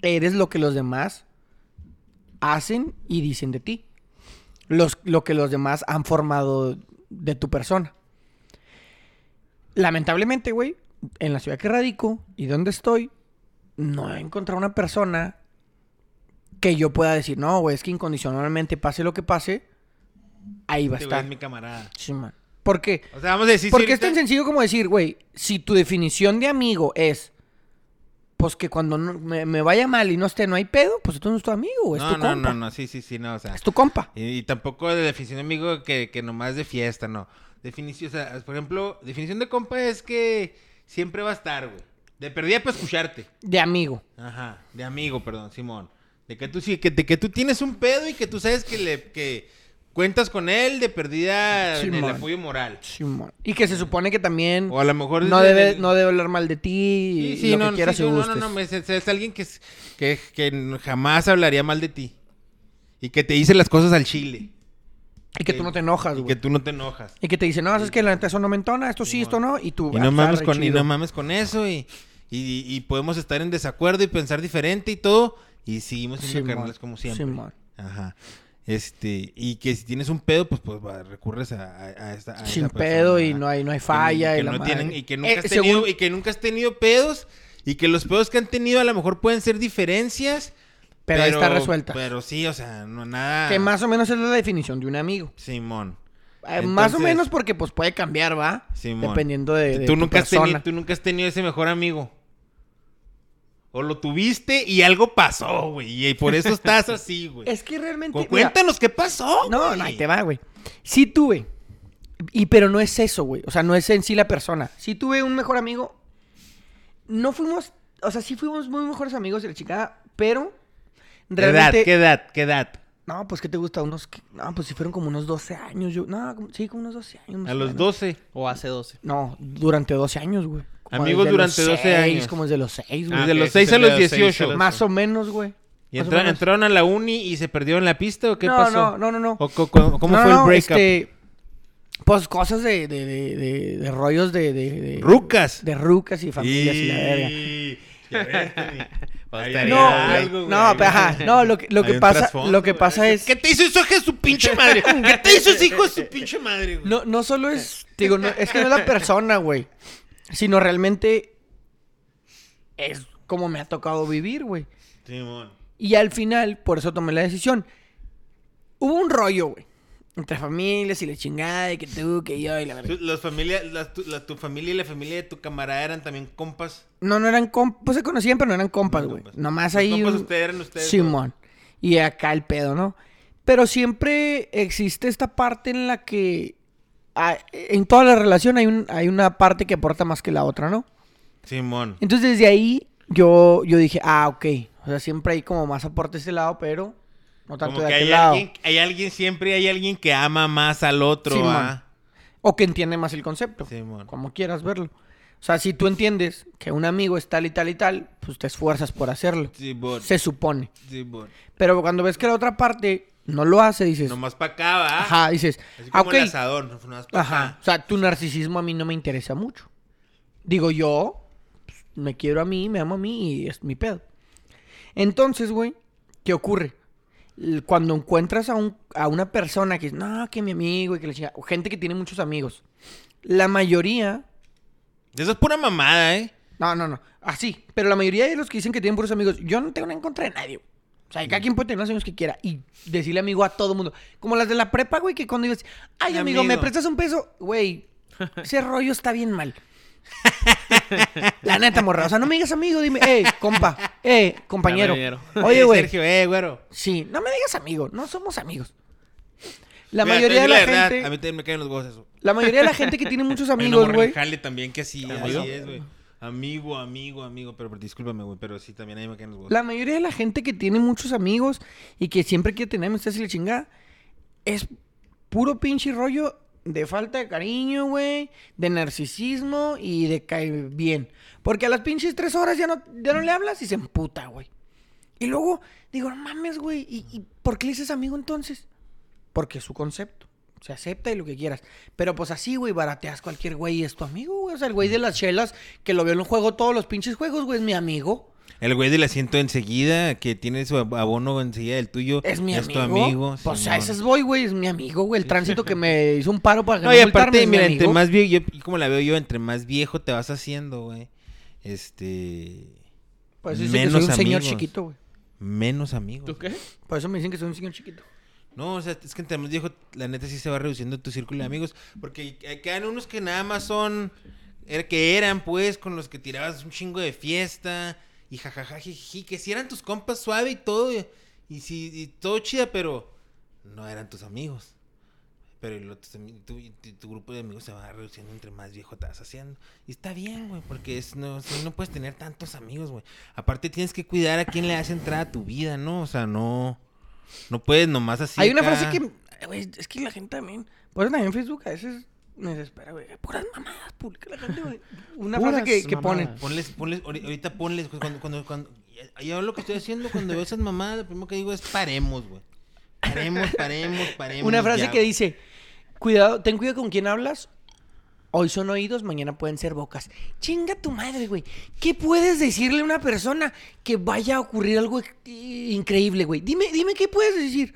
Eres lo que los demás hacen y dicen de ti. Lo que los demás han formado de tu persona. Lamentablemente, güey, en la ciudad que radico y donde estoy, no he encontrado una persona que yo pueda decir, no, güey, es que incondicionalmente pase lo que pase, ahí va a estar. es mi camarada. Sí, man. ¿Por qué? O sea, vamos a decir. Porque si es tan sencillo como decir, güey, si tu definición de amigo es, pues que cuando no- me, me vaya mal y no esté, no hay pedo, pues entonces no es tu amigo, es No, tu no, compa. no, no, sí, sí, sí, no, o sea. Es tu compa. Y, y tampoco de definición de amigo que, que nomás de fiesta, no. Definición, o sea, por ejemplo, definición de compa es que siempre va a estar, güey. De perdida para escucharte. De amigo. Ajá, de amigo, perdón, Simón. De que tú sí, que, de que tú tienes un pedo y que tú sabes que le que cuentas con él de perdida en el Simón. apoyo moral. Simón. Y que se supone que también O a lo mejor no debe, el- no debe hablar mal de ti Sí, sí, lo no, que no, sí, no, no, no, es- es alguien que, es- que, que jamás hablaría mal de ti. Y que te dice las cosas al chile. Y que tú no te enojas, Y güey. que tú no te enojas. Y que te dice, no, es que la neta eso no me entona, esto sí, esto no, y tú... Y "Ah, no, mames con, y chido". no mames con eso y, y, y podemos estar en desacuerdo y pensar diferente y todo y seguimos siendo Simón, carnales como siempre. Simón. Ajá. Este, y que si tienes un pedo, pues, pues va, recurres a, a, esta a Sin esa pedo y no hay, no hay que falla. que y, no madre. tienen, y que nunca Eh, has según- tenido, y que nunca has tenido pedos y que los pedos que han tenido a lo mejor pueden ser diferencias. Pero, ahí está resuelta. Pero sí, o sea, no nada. Que más o menos es la definición de un amigo. Simón. Eh, más o menos porque pues puede cambiar, ¿va? Simón. Dependiendo de, de tú, tu nunca has tenido, tú nunca has tenido ese mejor amigo. O lo tuviste y algo pasó, güey. Y por eso estás así, güey. Es que realmente... Cu- mira, Cuéntanos qué pasó, No, güey. no, ahí te va, güey. Sí tuve. Y pero no es eso, güey. O sea, no es en sí la persona. Sí tuve un mejor amigo. No fuimos, o sea, sí fuimos muy mejores amigos de la chica, pero ¿Qué edad? realmente ¿Qué edad? ¿Qué edad? No, pues ¿qué te gusta? Unos No, pues si fueron como unos 12 años, yo. No, como- sí, como unos 12 años. más A los menos. 12. O hace 12. No, durante 12 años, güey. Como Amigos desde durante los 12 seis, años. Como desde los 6, güey. Desde ok, los sí, 6 a los de los seis 18. a Más o menos, güey. ¿Y entra- menos. entraron a la uni y se perdieron la pista o qué no, pasó? No, no, no, no. ¿O co- ¿Cómo No, fue el breakup? este, pues cosas de, de, de, de, de rollos de, de, de- Rucas. De rucas y familias y, la verga. No, algo, lo- güey. no, pero ajá, no, lo que, lo que pasa, lo que pasa es, ¿Qué te hizo eso, hijo de su pinche madre? ¿Qué te hizo ese hijo de su pinche madre, güey? no, no solo es, digo, no, es que no es la persona, güey, sino realmente es como me ha tocado vivir, güey. Simón. Y al final, por eso tomé la decisión. Hubo un rollo, güey. Entre familias y la chingada, y que tú, que yo, y la verdad. ¿Tu, las familias, tu, la- tu familia y la familia de tu camarada eran también compas? No, no eran compas. Pues se conocían, pero no eran compas, güey. Nomás Los ahí. compas un- ustedes eran ustedes, Simón. Y acá el pedo, ¿no? Pero siempre existe esta parte en la que. En toda la relación hay, un, hay una parte que aporta más que la otra, ¿no? Simón. Entonces desde ahí yo, yo dije, ah, ok. O sea, siempre hay como más aporte de ese lado, pero no tanto Como de que aquel hay lado. alguien, hay alguien, siempre hay alguien que ama más al otro, Simón. ¿ah? O que entiende más el concepto. Simón. Como quieras verlo. O sea, si tú entiendes que un amigo es tal y tal y tal, pues te esfuerzas por hacerlo. Simón. Se supone. Pero cuando ves que la otra parte no lo hace, dices, Nomás pa' acá, ¿va? ajá, dices, Así como ok. el asador, nomás pa' Ajá. acá. O sea, tu narcisismo a mí no me interesa mucho. Digo, yo pues, me quiero a mí, me amo a mí y es mi pedo. Entonces, güey, ¿qué ocurre? Cuando encuentras a, un, a una persona que no, que mi amigo y que le chinga, o gente que tiene muchos amigos, la mayoría, Eso es pura mamada, ¿eh? no, no, no, así, pero la mayoría de los que dicen que tienen puros amigos, yo no tengo nada en contra de nadie. O sea, cada quien puede tener los amigos que quiera y decirle amigo a todo mundo. Como las de la prepa, güey, que cuando ibas, ay, Mi amigo, ¿me amigo. prestas un peso? Güey, ese rollo está bien mal. La neta, morra. O sea, no me digas amigo, dime, eh, compa, eh, compañero. Oye, güey. Sergio, eh, güero. Sí, no me digas amigo, no somos amigos. La Mira, mayoría de la verdad, gente, A mí también me caen los huevos eso. la mayoría de la gente que tiene muchos amigos, güey. jale también que así, es, güey. Amigo, amigo, amigo. Pero, pero discúlpame, güey, pero sí, también a mí me caen los huevos. La mayoría de la gente que tiene muchos amigos y que siempre quiere tener amistades y la chingada es puro pinche rollo de falta de cariño, güey, de narcisismo y de caer bien. Porque a las pinches tres horas ya no, ya no le hablas y se emputa, güey. Y luego digo, no mames, güey, ¿y, y por qué le dices amigo entonces? Porque es su concepto. Se acepta y lo que quieras. Pero pues así, güey, barateas cualquier güey y es tu amigo, güey. O sea, el güey de las chelas que lo veo en un juego todos los pinches juegos, güey, es mi amigo. El güey del asiento enseguida, que tiene su ab- abono enseguida del tuyo. Es mi amigo. tu amigo. Pues a ese es voy, güey. Es mi amigo, güey. El tránsito que me hizo un paro para que No, y multarme aparte, es mi mira, entre más viejo, yo, y como la veo yo, entre más viejo te vas haciendo, güey. Este. Eso dicen que soy un señor chiquito, güey. Menos amigos. ¿Tú qué? Por eso me dicen que soy un señor chiquito. No, o sea, es que entre más viejo, la neta sí se va reduciendo tu círculo de amigos. Porque quedan unos que nada más son. er- que eran, pues, con los que tirabas un chingo de fiesta. Y jajaja, jiji, que sí eran tus compas suave y todo. Y, y sí, y todo chida, pero no eran tus amigos. Pero el otro tu, tu- tu grupo de amigos se va reduciendo entre más viejo te vas haciendo. Y está bien, güey, porque es, no, si no puedes tener tantos amigos, güey. Aparte tienes que cuidar a quién le das entrada a tu vida, ¿no? O sea, no... No puedes nomás así. Hay una acá- frase que. Güey, es que la gente también. Por eso también en Facebook a veces me desespera, güey. Puras mamadas, publica la gente, güey. Una frase Puras que, que ponen. mamadas. Ponles, ponles, ahori- ahorita ponles, cuando, cuando, cuando, ya- ya lo que estoy haciendo cuando veo esas mamadas, lo primero que digo es paremos, güey. Paremos, paremos, paremos. Una frase ya, que güey. dice: Cuidado, ten cuidado con quién hablas. Hoy son oídos, mañana pueden ser bocas. Chinga tu madre, güey. ¿Qué puedes decirle a una persona que vaya a ocurrir algo increíble, güey? Dime, dime qué puedes decir.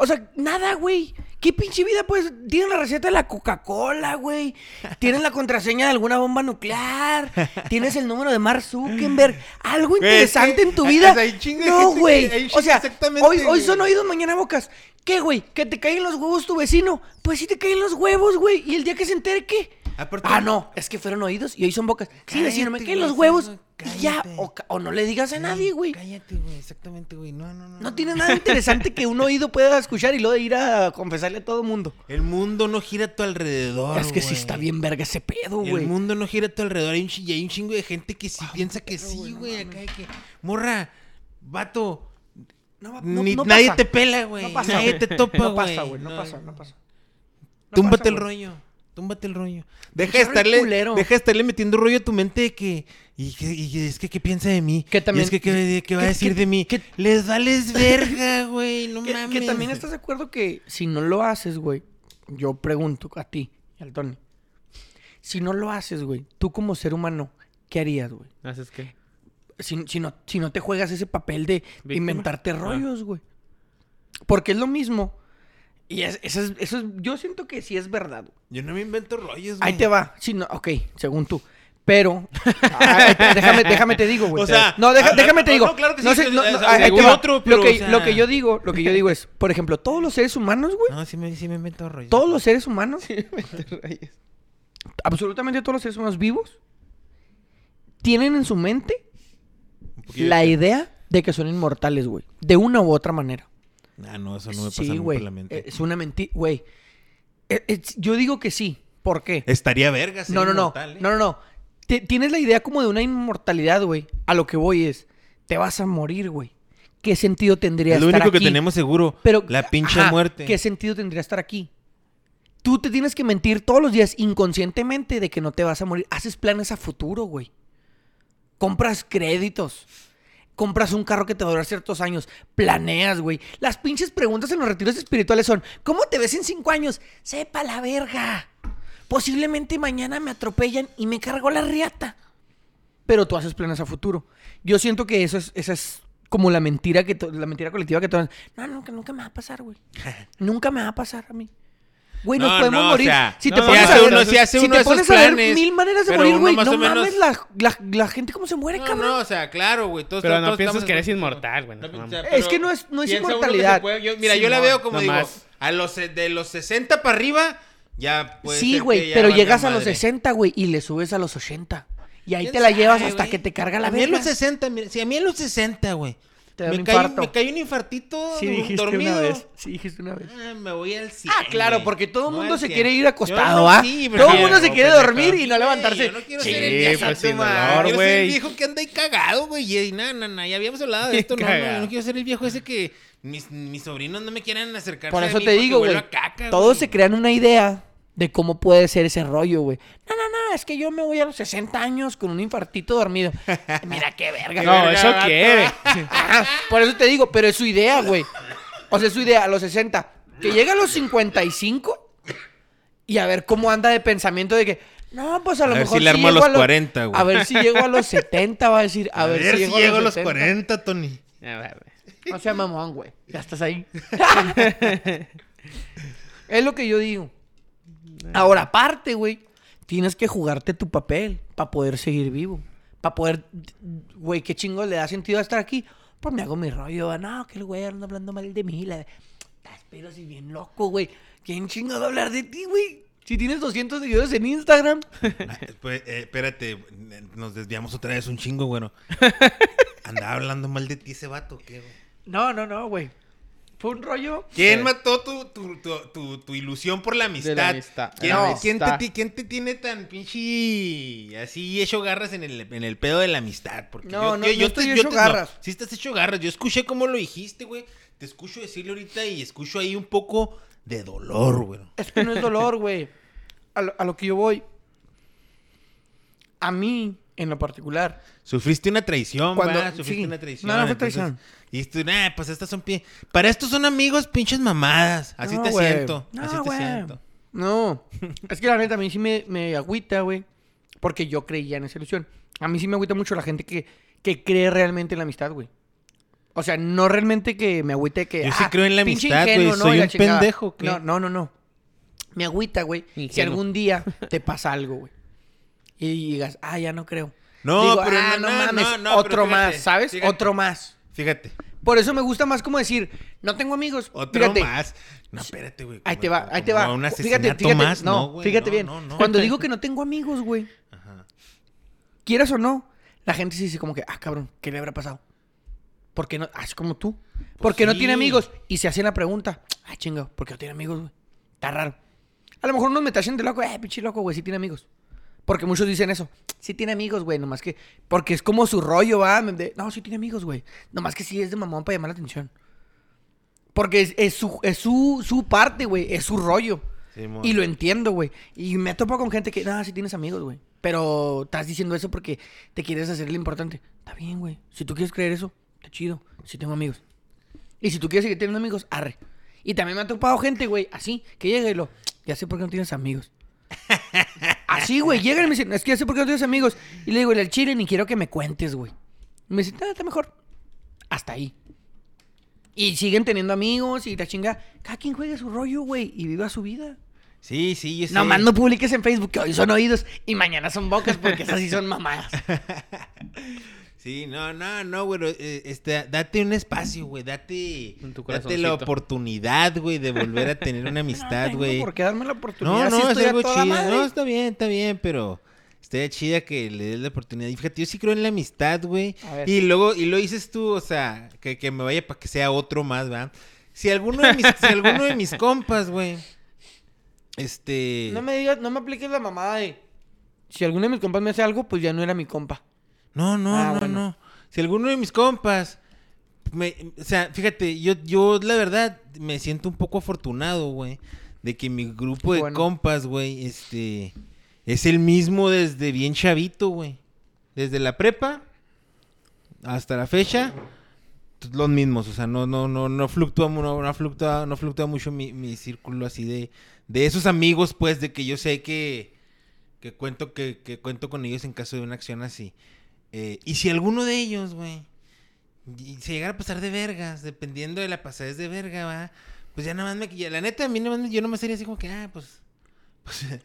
O sea, nada, güey. ¿Qué pinche vida puedes? Tienes la receta de la Coca-Cola, güey. Tienes la contraseña de alguna bomba nuclear. Tienes el número de Mark Zuckerberg. Algo Güey, interesante es que- en tu vida. hay No, gente güey. hay O sea, hoy, hoy son oídos, mañana bocas. ¿Qué, güey? ¿Que te caen los huevos tu vecino? Pues sí te caen los huevos, güey. ¿Y el día que se entere qué? Aparte- ah, no, es que fueron oídos y hoy son bocas. Sí, vecino, me Cállate, caen los huevos. no, Y ya, cállate. o, no le digas a nadie, güey. Cállate, güey, exactamente, güey. No, no, no. No tiene nada interesante que un oído pueda escuchar y luego ir a confesarle a todo mundo. El mundo no gira a tu alrededor. es que sí está bien verga ese pedo, El güey. mundo no gira a tu alrededor. Hay un, y hay un chingo de gente que sí Ah, piensa que sí, güey, no acá hay que. Morra, vato. No, no- ni, no nadie pasa. te pela, güey. No pasa, nadie güey. te topa, No güey. pasa, güey. No pasa, no pasa. No Túmbate el rollo. Túmbate el rollo. Deja de estarle, culero. deja de estarle metiendo rollo a tu mente de que. Y, que- y que es que, ¿qué piensa de mí? Que Y también- es que, ¿qué, qué va a decir que- de mí? que- Les vales verga, güey. No Que, mames. que también estás de acuerdo que si no lo haces, güey, yo pregunto a ti y al Tony. Si no lo haces, güey, tú como ser humano, ¿qué harías, güey? ¿Haces qué? Si, si no, si no te juegas ese papel de ¿Víctima? inventarte Ah. rollos, güey. Porque es lo mismo. Y es- eso es, eso es- yo siento que sí es verdad. güey. Yo no me invento rollos, güey. Ahí te va. Sí, no, ok, según tú. Pero, ah, déjame, déjame te digo, güey. O sea, no, deja- ah, déjame te no, digo. no, claro que sí, sé, no, o sea, no, ahí te según va. otro, pero, lo, que, o sea- lo que yo digo, lo que yo digo es, por ejemplo, todos los seres humanos, güey, No, sí me, sí me invento rollos. todos los seres humanos, absolutamente todos los seres humanos vivos, tienen en su mente Un poquillo la de- idea de que son inmortales, güey. De una u otra manera. Ah, no, eso no me pasa sí, nunca güey. por la mente. Es una mentira, güey. Eh, yo digo que sí. ¿Por qué? Estaría verga ser No, no, no. ¿eh? No, no, no. Tienes la idea como de una inmortalidad, güey. A lo que voy es, te vas a morir, güey. ¿Qué sentido tendría Es lo estar único que aquí? tenemos seguro. Pero, la pinche ajá, muerte. ¿Qué sentido tendría estar aquí? Tú te tienes que mentir todos los días inconscientemente de que no te vas a morir. Haces planes a futuro, güey. Compras créditos. Compras un carro que te va a durar ciertos años. Planeas, güey. Las pinches preguntas en los retiros espirituales son: ¿Cómo te ves en cinco años? Sepa la verga. Posiblemente mañana me atropellan y me cargo la riata. Pero tú haces planes a futuro. Yo siento que eso es, esa es como la mentira que la mentira colectiva que todos, no, nunca, nunca me va a pasar, güey. nunca me va a pasar a mí. Güey, nos No, podemos no, o morir. sea, si te no, pones si a hace ver, uno- si hace si uno te esos pones a ver planes, mil maneras de morir, güey, no menos- mames la, la, la gente cómo se muere, No, cabrón. no, o sea, claro, güey. Todos, Pero todos no piensas que eres en- inmortal, güey. no No, mames. o sea, Es que no es- no es inmortalidad. se puede- yo- mira, yo la veo como digo, más. a los de los 60 para arriba, ya puede sí, güey, pero llegas a los madre. 60, güey, y le subes a los 80. Y ahí ¿Quién te la llevas hasta que te carga la A mí en verga. los 60, mira, si a mí en los 60, güey. Te da Me un cae, infarto. me cae un infartito Sí, du- dijiste dormido. una vez. Sí, dijiste una vez. Ah, me voy al 100. Ah, claro, güey. porque todo el voy mundo se 100. quiere ir acostado, no, ¿ah? sí, todo el mundo se no, quiere pendejo. dormir y no Güey, levantarse. Yo no quiero Sí, ser el pues, viejo, sin dolor, Quiero ser el güey. viejo que anda ahí cagado, güey. Y no, no, no, ya habíamos hablado de esto. no, no, yo no quiero ser el viejo ese que mis, mis sobrinos no me quieran acercarse Por a eso mí te digo, güey. Todos güey. se crean una idea de cómo puede ser ese rollo, güey. No, no, no, es que yo me voy a los 60 años con un infartito dormido. Mira qué verga. No, verga, eso gato. quiere. Por eso te digo, pero es su idea, güey. O sea, es su idea a los 60. Que llega a los 55 y a ver cómo anda de pensamiento de que, no, pues a lo A ver mejor si le armo a los 40, güey. A ver si llego a los 70, va a decir. A, ver, si llego, a los 70. 40, Tony. A ver, No sea mamón, güey. Ya estás ahí. es lo que yo digo. Ahora, aparte, güey, tienes que jugarte tu papel para poder seguir vivo. Para poder, güey, qué chingo le da sentido estar aquí. Pues me hago mi rollo. No, que el güey anda hablando mal de mí. La... Estás pero si bien loco, güey. ¿Quién a hablar de ti, güey? Si tienes 200 seguidores en Instagram. Ah, pues, eh, espérate, nos desviamos otra vez un chingo, bueno. Andaba hablando mal de ti ese vato, ¿qué, güey? No, no, no, güey. Fue un rollo. ¿Quién Sí. mató tu, tu, tu, tu, tu ilusión por la amistad? amistad. ¿Quién, No. quién te, quién tiene tan pinche así hecho garras en el, en el pedo de la amistad? Porque No, yo, no, yo, no yo estoy te, hecho yo te- garras. sí estás hecho garras. Yo escuché cómo lo dijiste, güey. Te escucho decirle ahorita y escucho ahí un poco de dolor, güey. Es que no es dolor, güey. A lo, a lo que yo voy. A mí, en lo particular. Sufriste una traición, Cuando- ¿verdad? Sufriste sí. una traición. No, no fue entonces, traición. Y dijiste, nah, pues estas son pie... Para estos son amigos, pinches mamadas. Así No, te siento. No, así te siento. No. es que la neta, a mí sí me, me agüita, güey. Porque yo creía en esa ilusión. A mí sí me agüita mucho la gente que, que cree realmente en la amistad, güey. O sea, no realmente que me agüite que. Yo sí ah, creo en la amistad, güey. ingenuo, ¿no? Soy un pendejo, ¿qué? No, no, no, no. Me agüita, güey. Si algún día te pasa algo, güey. Y digas, ah, ya no creo. No, Digo, pero ah, no, mames. no, no, otro pero fíjate, más, ¿sabes? fíjate. Otro más. Fíjate. Por eso me gusta más como decir, no tengo amigos. Otro Fíjate, más. No, espérate, güey. Ahí te va, ahí te va. Un Fíjate, más, no, güey, fíjate bien. Cuando digo que no tengo amigos, güey, Ajá. quieras o no, la gente se dice como que, ah, cabrón, ¿qué le habrá pasado? ¿Por qué no? Ah, es como tú. ¿Por qué no tiene amigos? Y se hacen la pregunta, ah, chingo, ¿por qué no tiene amigos, güey? Está raro. A lo mejor unos me tachen de loco, eh, pinche loco, güey, sí tiene amigos. Porque muchos dicen eso. Sí tiene amigos, güey, nomás que... Porque es como su rollo, va. de, no, sí tiene amigos, güey. Nomás que sí es de mamón para llamar la atención. Porque es, es su, es su, su parte, güey. Es su rollo. Simón. Y lo entiendo, güey. Y me topo con gente que, nada, sí tienes amigos, güey. Pero estás diciendo eso porque te quieres hacer lo importante. Está bien, güey. Si tú quieres creer eso, está chido. Si tengo amigos. Y si tú quieres seguir teniendo amigos, arre. Y también me ha topado gente, güey, así, que llega y lo, ya sé por qué no tienes amigos. Así, güey, llegan y me dicen, es que ya sé por qué no tienes amigos. Y le digo, el chile ni quiero que me cuentes, güey. Y me dicen, ah, está mejor. Hasta ahí. Y siguen teniendo amigos y la chinga. Cada quien juegue su rollo, güey, y viva su vida. Sí, sí, yo sé. Nomás no publiques en Facebook que hoy son oídos y mañana son bocas porque esas sí son mamadas. Sí, no, no, no, güey. eh, este, date un espacio, güey. Date, date la oportunidad, güey, de volver a tener una amistad, no güey. tengo por qué darme la oportunidad. No, si no, es algo chido. madre. No, está bien, está bien, pero estaría chida que le des la oportunidad. Y fíjate, yo sí creo en la amistad, güey. Y luego, y lo dices tú, o sea, que, que me vaya para que sea otro más, ¿verdad? Si alguno de mis, si alguno de mis compas, güey, este... No me digas, no me apliques la mamada de. Si alguno de mis compas me hace algo, pues ya no era mi compa. No, no, Ah, no, bueno. no. Si alguno de mis compas, me, o sea, fíjate, yo, yo la verdad me siento un poco afortunado, güey, de que mi grupo de Bueno. compas, güey, este, es el mismo desde bien chavito, güey. Desde la prepa hasta la fecha, los mismos, o sea, no, no, no, no fluctúa, no, no fluctúa, no fluctúa mucho mi, mi círculo así de, de esos amigos, pues, de que yo sé que, que cuento, que, que cuento con ellos en caso de una acción así. Eh, y si alguno de ellos, güey, se llegara a pasar de vergas, dependiendo de la pasadez de verga, va. Pues ya nada más me. ya, la neta, a mí nada más, me- yo nomás sería así como que, ah, pues.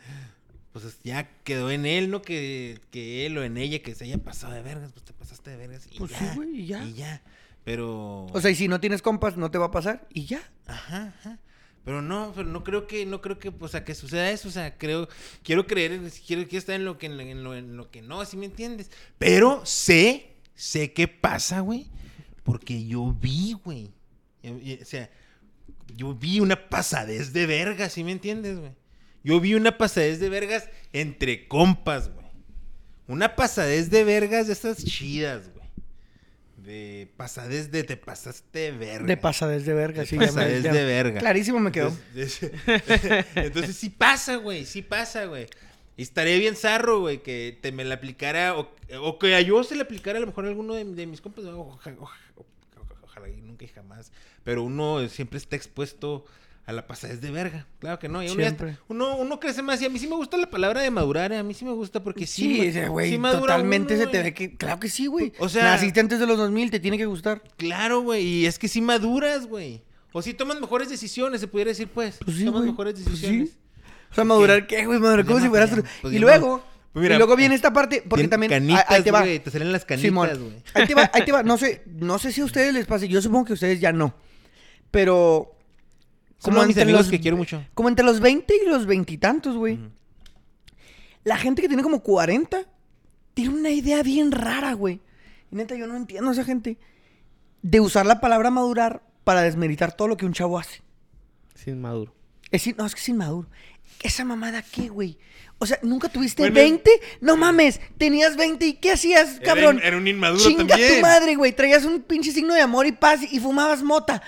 Pues, pues ya quedó en él, ¿no? Que, que él o en ella que se haya pasado de vergas, pues te pasaste de vergas. Y Pues ya, sí, güey, y ya. Y ya. Pero. O sea, y si no tienes compas, no te va a pasar y ya. Ajá, ajá. Pero no, pero no creo que, no creo que, o sea, que suceda eso. O sea, creo, quiero creer, quiero, quiero estar en lo que, en lo, en lo que no, así me entiendes. Pero sé, sé qué pasa, güey. Porque yo vi, güey. O sea, yo vi una pasadez de vergas, ¿sí me entiendes, güey? Yo vi una pasadez de vergas entre compas, güey. Una pasadez de vergas de esas chidas, güey. De pasadez de te pasaste de verga. De pasadez de verga, De sí. ya me- ya- de verga. Clarísimo me quedó. Entonces, entonces sí pasa, güey, sí pasa, güey. Y estaría bien zarro, güey, que te me la aplicara, o, o que a yo se le aplicara a lo mejor a alguno de, de mis compas, güey, oja- oja- oja- ojalá y nunca y jamás. Pero uno siempre está expuesto a la pasadez de verga. Claro que no. y uno, está- uno, uno crece más. Y a mí sí me gusta la palabra de madurar, ¿eh? a mí sí me gusta porque sí. Sí, güey, sí totalmente uno, se te ve que... Claro que sí, güey. O sea- Naciste antes de los 2000, te tiene que gustar. Claro, güey, y es que sí maduras, güey. O sí tomas mejores decisiones, se pudiera decir, pues. Pues sí, tomas mejores Pues sí. decisiones. O sea, madurar, ¿qué, güey? Madurar Pues como si fueras... pues y luego... Pues mira, y luego viene esta parte, porque también... Canitas, ahí te va. te salen las canitas, güey. ahí te va, ahí te va. No sé, no sé si a ustedes les pase. Yo supongo que a ustedes ya no. Pero... Como a mis entre amigos los- que quiero mucho. Como entre los 20 y los veintitantos, güey. Ujú. La gente que tiene como 40 tiene una idea bien rara, güey. Y neta, yo no entiendo a esa gente. De usar la palabra madurar para desmeritar todo lo que un chavo hace. Sin maduro. Es no, es que es inmaduro. ¿Esa mamada qué, güey? O sea, ¿nunca tuviste Bueno, 20? No mames, tenías 20 y ¿qué hacías, cabrón? era un inmaduro Chinga también. tu madre, güey. Traías un pinche signo de amor y paz y fumabas mota.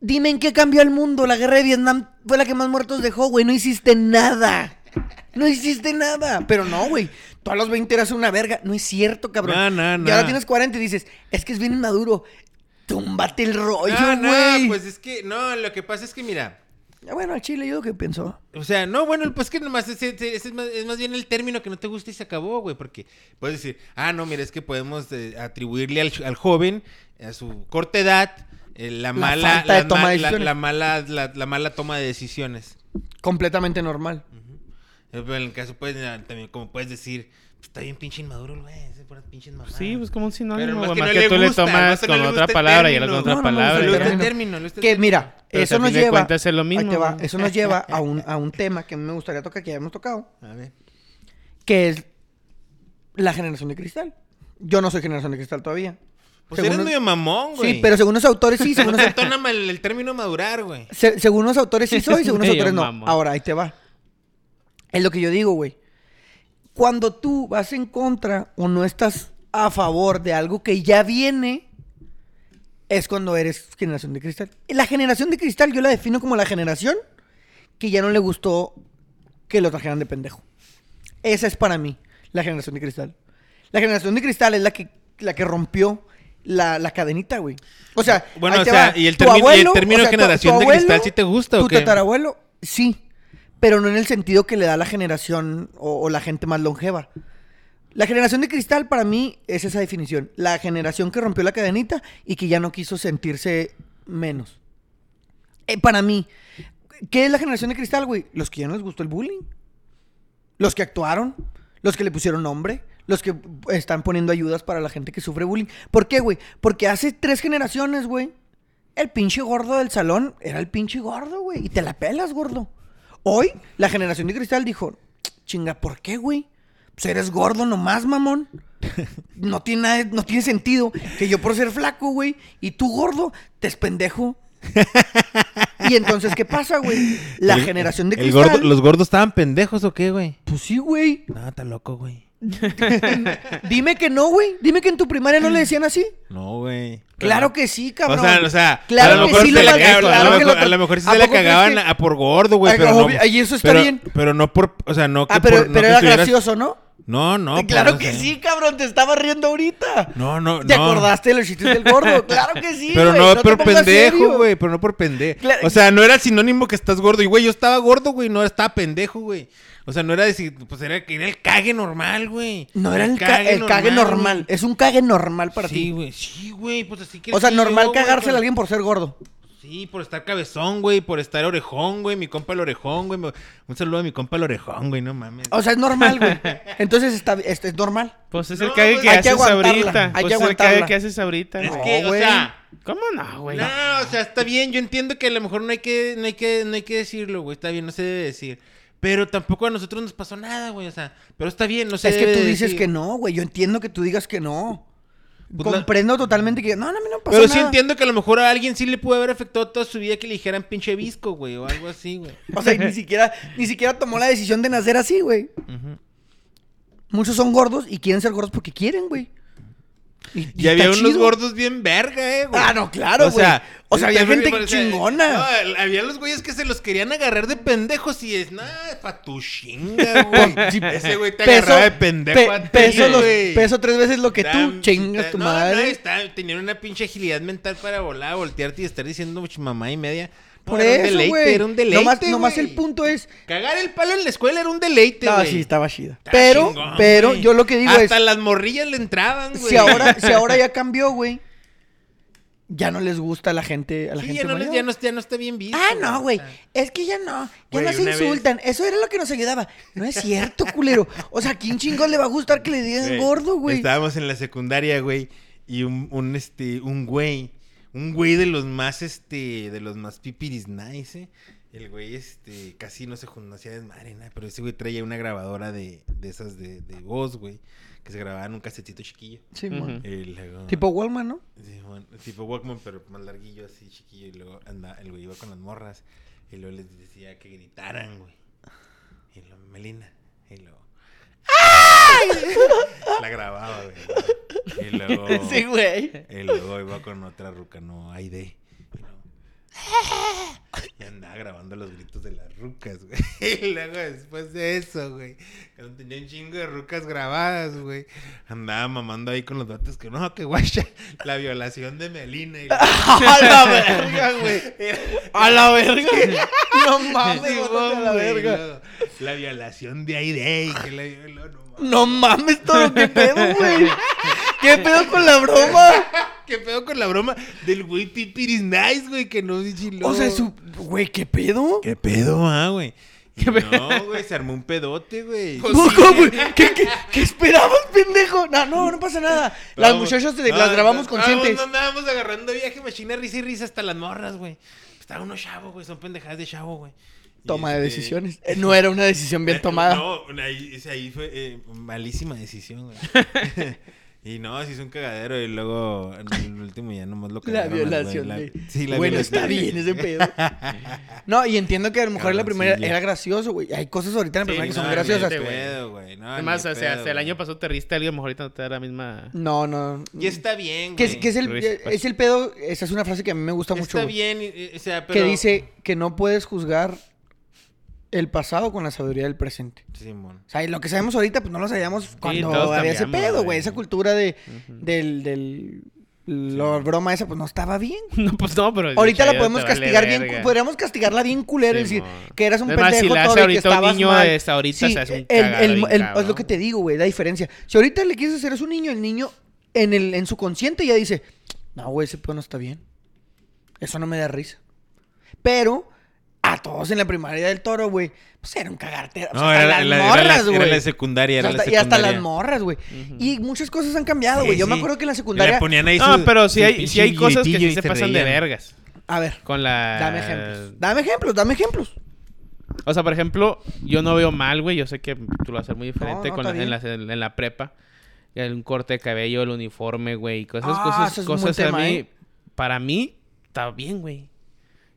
Dime en qué cambió el mundo. La guerra de Vietnam fue la que más muertos dejó, güey. No hiciste nada. No hiciste nada. Pero no, güey. Tú a los 20 eras una verga. No es cierto, cabrón. No, no, Y ahora no. tienes 40 y dices, es que es bien inmaduro. Túmbate el rollo, No, no, güey. pues es que, no, lo que pasa es que, mira, Ya, Bueno, al chile, yo lo que pienso. o sea, no, bueno, pues que nomás ese es, más, es más bien el término que no te gusta y se acabó, güey, porque puedes decir, ah, no, mira, es que podemos eh, atribuirle al, al joven, a su corta edad, la, mala, falta de la, toma la- decisiones. la mala, la, la mala toma de decisiones. Completamente normal. Eh, pero En el caso, pues, también, como puedes decir, pues, está bien pinche inmaduro, el güey, es puras pinches mamadas. Sí, pues como un sinónimo, que Más no que le tú le gusta, tomas que no con le otra palabra y término. con otra No, no palabra. le término. término, le Que término. mira, Pero eso a nos lleva. es lo mismo, va, eso nos lleva a un, a un tema que a mí me gustaría tocar, que ya hemos tocado, A ver. que es la generación de cristal. Yo no soy generación de cristal todavía. Pues Según eres medio mamón, güey. Sí, pero según los autores sí, según los, entona mal el término madurar, güey. se- según los autores sí soy, según los autores no. mamón. Ahora, ahí te va. Es lo que yo digo, güey. Cuando tú vas en contra o no estás a favor de algo que ya viene, es cuando eres generación de cristal. La generación de cristal yo la defino como la generación que ya no le gustó que lo trajeran de pendejo. Esa es para mí la generación de cristal. La generación de cristal es la que, la que rompió la, la cadenita, güey. O sea, Bueno, o sea, va. ¿y el Tu término- el tu- generación tu de abuelo, cristal sí te gusta o Tu qué? tatarabuelo, sí. Pero no en el sentido que le da la generación o, o la gente más longeva. La generación de cristal para mí es esa definición. La generación que rompió la cadenita y que ya no quiso sentirse menos. Eh, para mí, ¿qué es la generación de cristal, güey? Los que ya no les gustó el bullying. Los que actuaron. Los que le pusieron nombre. Los que están poniendo ayudas para la gente que sufre bullying. ¿Por qué, güey? Porque hace tres generaciones, güey. El pinche gordo del salón era el pinche gordo, güey. Y te la pelas, gordo. Hoy, la generación de cristal dijo, chinga, ¿por qué, güey? Pues eres gordo nomás, mamón. No tiene, nada- no tiene sentido que yo por ser flaco, güey, y tú gordo, te es pendejo. y entonces, ¿qué pasa, güey? La El- generación de el cristal... gordo- ¿Los gordos estaban pendejos o qué, güey? Pues sí, güey. No, está loco, güey. Dime que no, güey. Dime que en tu primaria no le decían así. No, güey. Claro que sí, O cabrón. sea, o sea, Claro a lo que mejor sí se lo le a lo mejor- sí ¿a se le cagaban a por gordo, güey, pero no. y eso está pero, bien. Pero no por, o sea, no que Ah, pero, por- no pero que era estuvieras- gracioso, ¿no? No, no. Eh, pues, claro no que sí, cabrón. Te estaba riendo ahorita. No, no, ¿Te no. acordaste de los chistes del gordo? Claro que sí, Pero no, te por pendejo, güey, pero no por pendejo. Claro. O sea, no era sinónimo que estás gordo. Y, güey, yo estaba gordo, güey, no estaba pendejo, güey. O sea, no era decir, pues era, era el cague normal, güey. No era el, ca- el cague normal. Es un cague normal para Sí, ti. güey, sí, güey, pues así que O sea, sí, normal yo, güey, cagársela a alguien por ser gordo. Sí, por estar cabezón, güey, por estar orejón, güey, mi compa el orejón, güey. Un saludo a mi compa el orejón, güey, no mames. O sea, es normal, güey. Entonces está, es, es normal. Pues es No, el cague que hay que haces aguantarla, ahorita. hay Pues que es el cague aguantarla. que haces ahorita, es que, No, o güey. sea, ¿Cómo no, güey? no, o sea, está bien, yo entiendo que a lo mejor no hay que, no hay que, no hay que decirlo, güey, está bien, no se debe decir. Pero tampoco a nosotros nos pasó nada, güey, o sea, pero está bien, no se es que tú dices decir. que no, güey. Yo entiendo que tú digas que no. Pues la- Comprendo totalmente que no, no, a mí no me pasó Pero nada. sí entiendo que a lo mejor a alguien sí le pudo haber afectado toda su vida que le dijeran pinche visco, güey, o algo así, güey. O sea, y ni siquiera, ni siquiera tomó la decisión de nacer así, güey. Muchos son gordos y quieren ser gordos porque quieren, güey. Y, Y había unos chido. gordos bien verga, eh, güey. Ah, no, claro, O sea, güey. O sea, había gente sea, chingona. No, había los güeyes que se los querían agarrar de pendejos y es, nada, pa' tu chinga, güey. Ese güey te Peso- agarraba de pendejo pe- a ti, peso, los- güey. peso tres veces lo que tú, chingas tu no, madre. No, está- tenían una pinche agilidad mental para volar, voltearte y estar diciendo mamá y media. No, Por era un eso, deleite, güey. era un deleite, Nomás, el punto es... Cagar el palo en la escuela era un deleite, No, güey. sí, estaba chida. Pero, chingón, pero, yo lo que digo Hasta es... las morrillas le entraban, güey. Si ahora, si ahora ya cambió, güey, ya no les gusta a la gente, a la Sí, gente ya no, les- mayor. ya, no, ya no está bien visto. Ah, no, güey. Es que ya no. Ya Güey, no se vez- insultan. Eso era lo que nos ayudaba. No es cierto, culero. O sea, ¿a quién chingón le va a gustar que le digan gordo, güey? Estábamos en la secundaria, güey, y un, un, este, un güey, un güey de los más, este, de los más pipiris nice, ¿eh? El güey, este, casi no se no hacía desmadre, nada, pero ese güey traía una grabadora de, de esas de, de voz, güey, que se grababa en un casetito chiquillo. Sí, man. Y luego- Tipo Walmart, ¿no? Sí, bueno, tipo Walkman, pero más larguillo, así chiquillo. Y luego anda, el güey iba con las morras. Y luego les decía que gritaran, güey. Y luego, Melina. Y luego. ¡Ay! La grababa, güey. Y luego. Sí, güey. Y luego iba con otra ruca, no, Aide. Y andaba grabando los gritos de las rucas, güey. Y luego después de eso, güey. Cuando tenía un chingo de rucas grabadas, güey. Andaba mamando ahí con los datos que no, que guacha. La violación de Melina. Y A la verga, güey. A la verga. No mames, Sí, bótate a la verga. luego, La violación de Aide. Que la violó, no mames. No mames, todo qué pedo, güey. ¿Qué pedo con la broma? ¿Qué pedo con la broma del güey Pipiris Nice, güey? Que no chiló. O sea, su. Güey, ¿qué pedo? ¿Qué pedo, ah, güey? No, güey, se armó un pedote, güey. Pues ¿Cómo, sí. cómo, güey? ¿Qué, qué, qué esperabas, pendejo? No, no, no pasa nada. Las Vamos. muchachas te- No, las grabamos no, conscientes. No, no, andábamos agarrando viaje, machina, risa y risa hasta las morras, güey. Estaba uno chavo, güey, son pendejadas de chavo, güey. Y Toma de este- decisiones. Eh, No era una decisión bien Eh, tomada. No, ahí, ahí fue eh, malísima decisión, güey. y no, se hizo un cagadero y luego en el último ya nomás lo La cagaron güey, violación. la- de- Sí, la bueno, violación. está bien ese pedo. No, y entiendo que a lo mejor en la primera era gracioso, güey. Hay cosas ahorita en la Sí, primera que no, son graciosas. güey. pedo, güey. No, Además, o sea, pedo, hasta el año pasado te riste a alguien, a lo mejor ahorita no te da la misma... No, no. Y está bien, Que güey. es, que es el, es el pedo, esa es una frase que a mí me gusta mucho. Está bien, o sea, pero... Que dice que no puedes juzgar el pasado con la sabiduría del presente. Simón. O sea, y lo que sabemos ahorita, pues no lo sabíamos cuando todos había ese cambiamos, pedo, güey. Esa cultura de, del, del, la broma esa, pues no estaba bien. No, pues no, pero... Ahorita la podemos vale castigar bien, podríamos castigarla bien culero y Sí, decir mo. que eras un Es más, pendejo si la hace todo y que ahorita un estabas niño mal. de esta ahorita, se hace un el- cagadero el- bien el- es lo que te digo, güey, la diferencia. Si ahorita le quieres hacer eso a un niño, el niño en, el, en su consciente ya dice, no, güey, ese pedo no está bien. Eso no me da risa. Pero a todos en la primaria del toro, güey, pues era un cagarte. O sea, No, hasta era, las la, era, la, morras, era güey. la secundaria, era Hasta- la y hasta secundaria. las morras, güey. Y muchas cosas han cambiado, güey. Sí, Yo me acuerdo que en la Le secundaria... ponían ahí No, su- pero sí hay, sí hay cosas que sí y se pasan de vergas. A ver, Con la... dame ejemplos. Dame ejemplos, dame ejemplos. O sea, por ejemplo, yo no veo mal, güey. Yo sé que tú lo vas a hacer muy diferente no, con la- en, la, en la prepa. Un corte de cabello, el uniforme, güey. Cosas, Ah, cosas, ese es un buen cosas a tema, mí... ¿eh? Para mí, está bien, güey.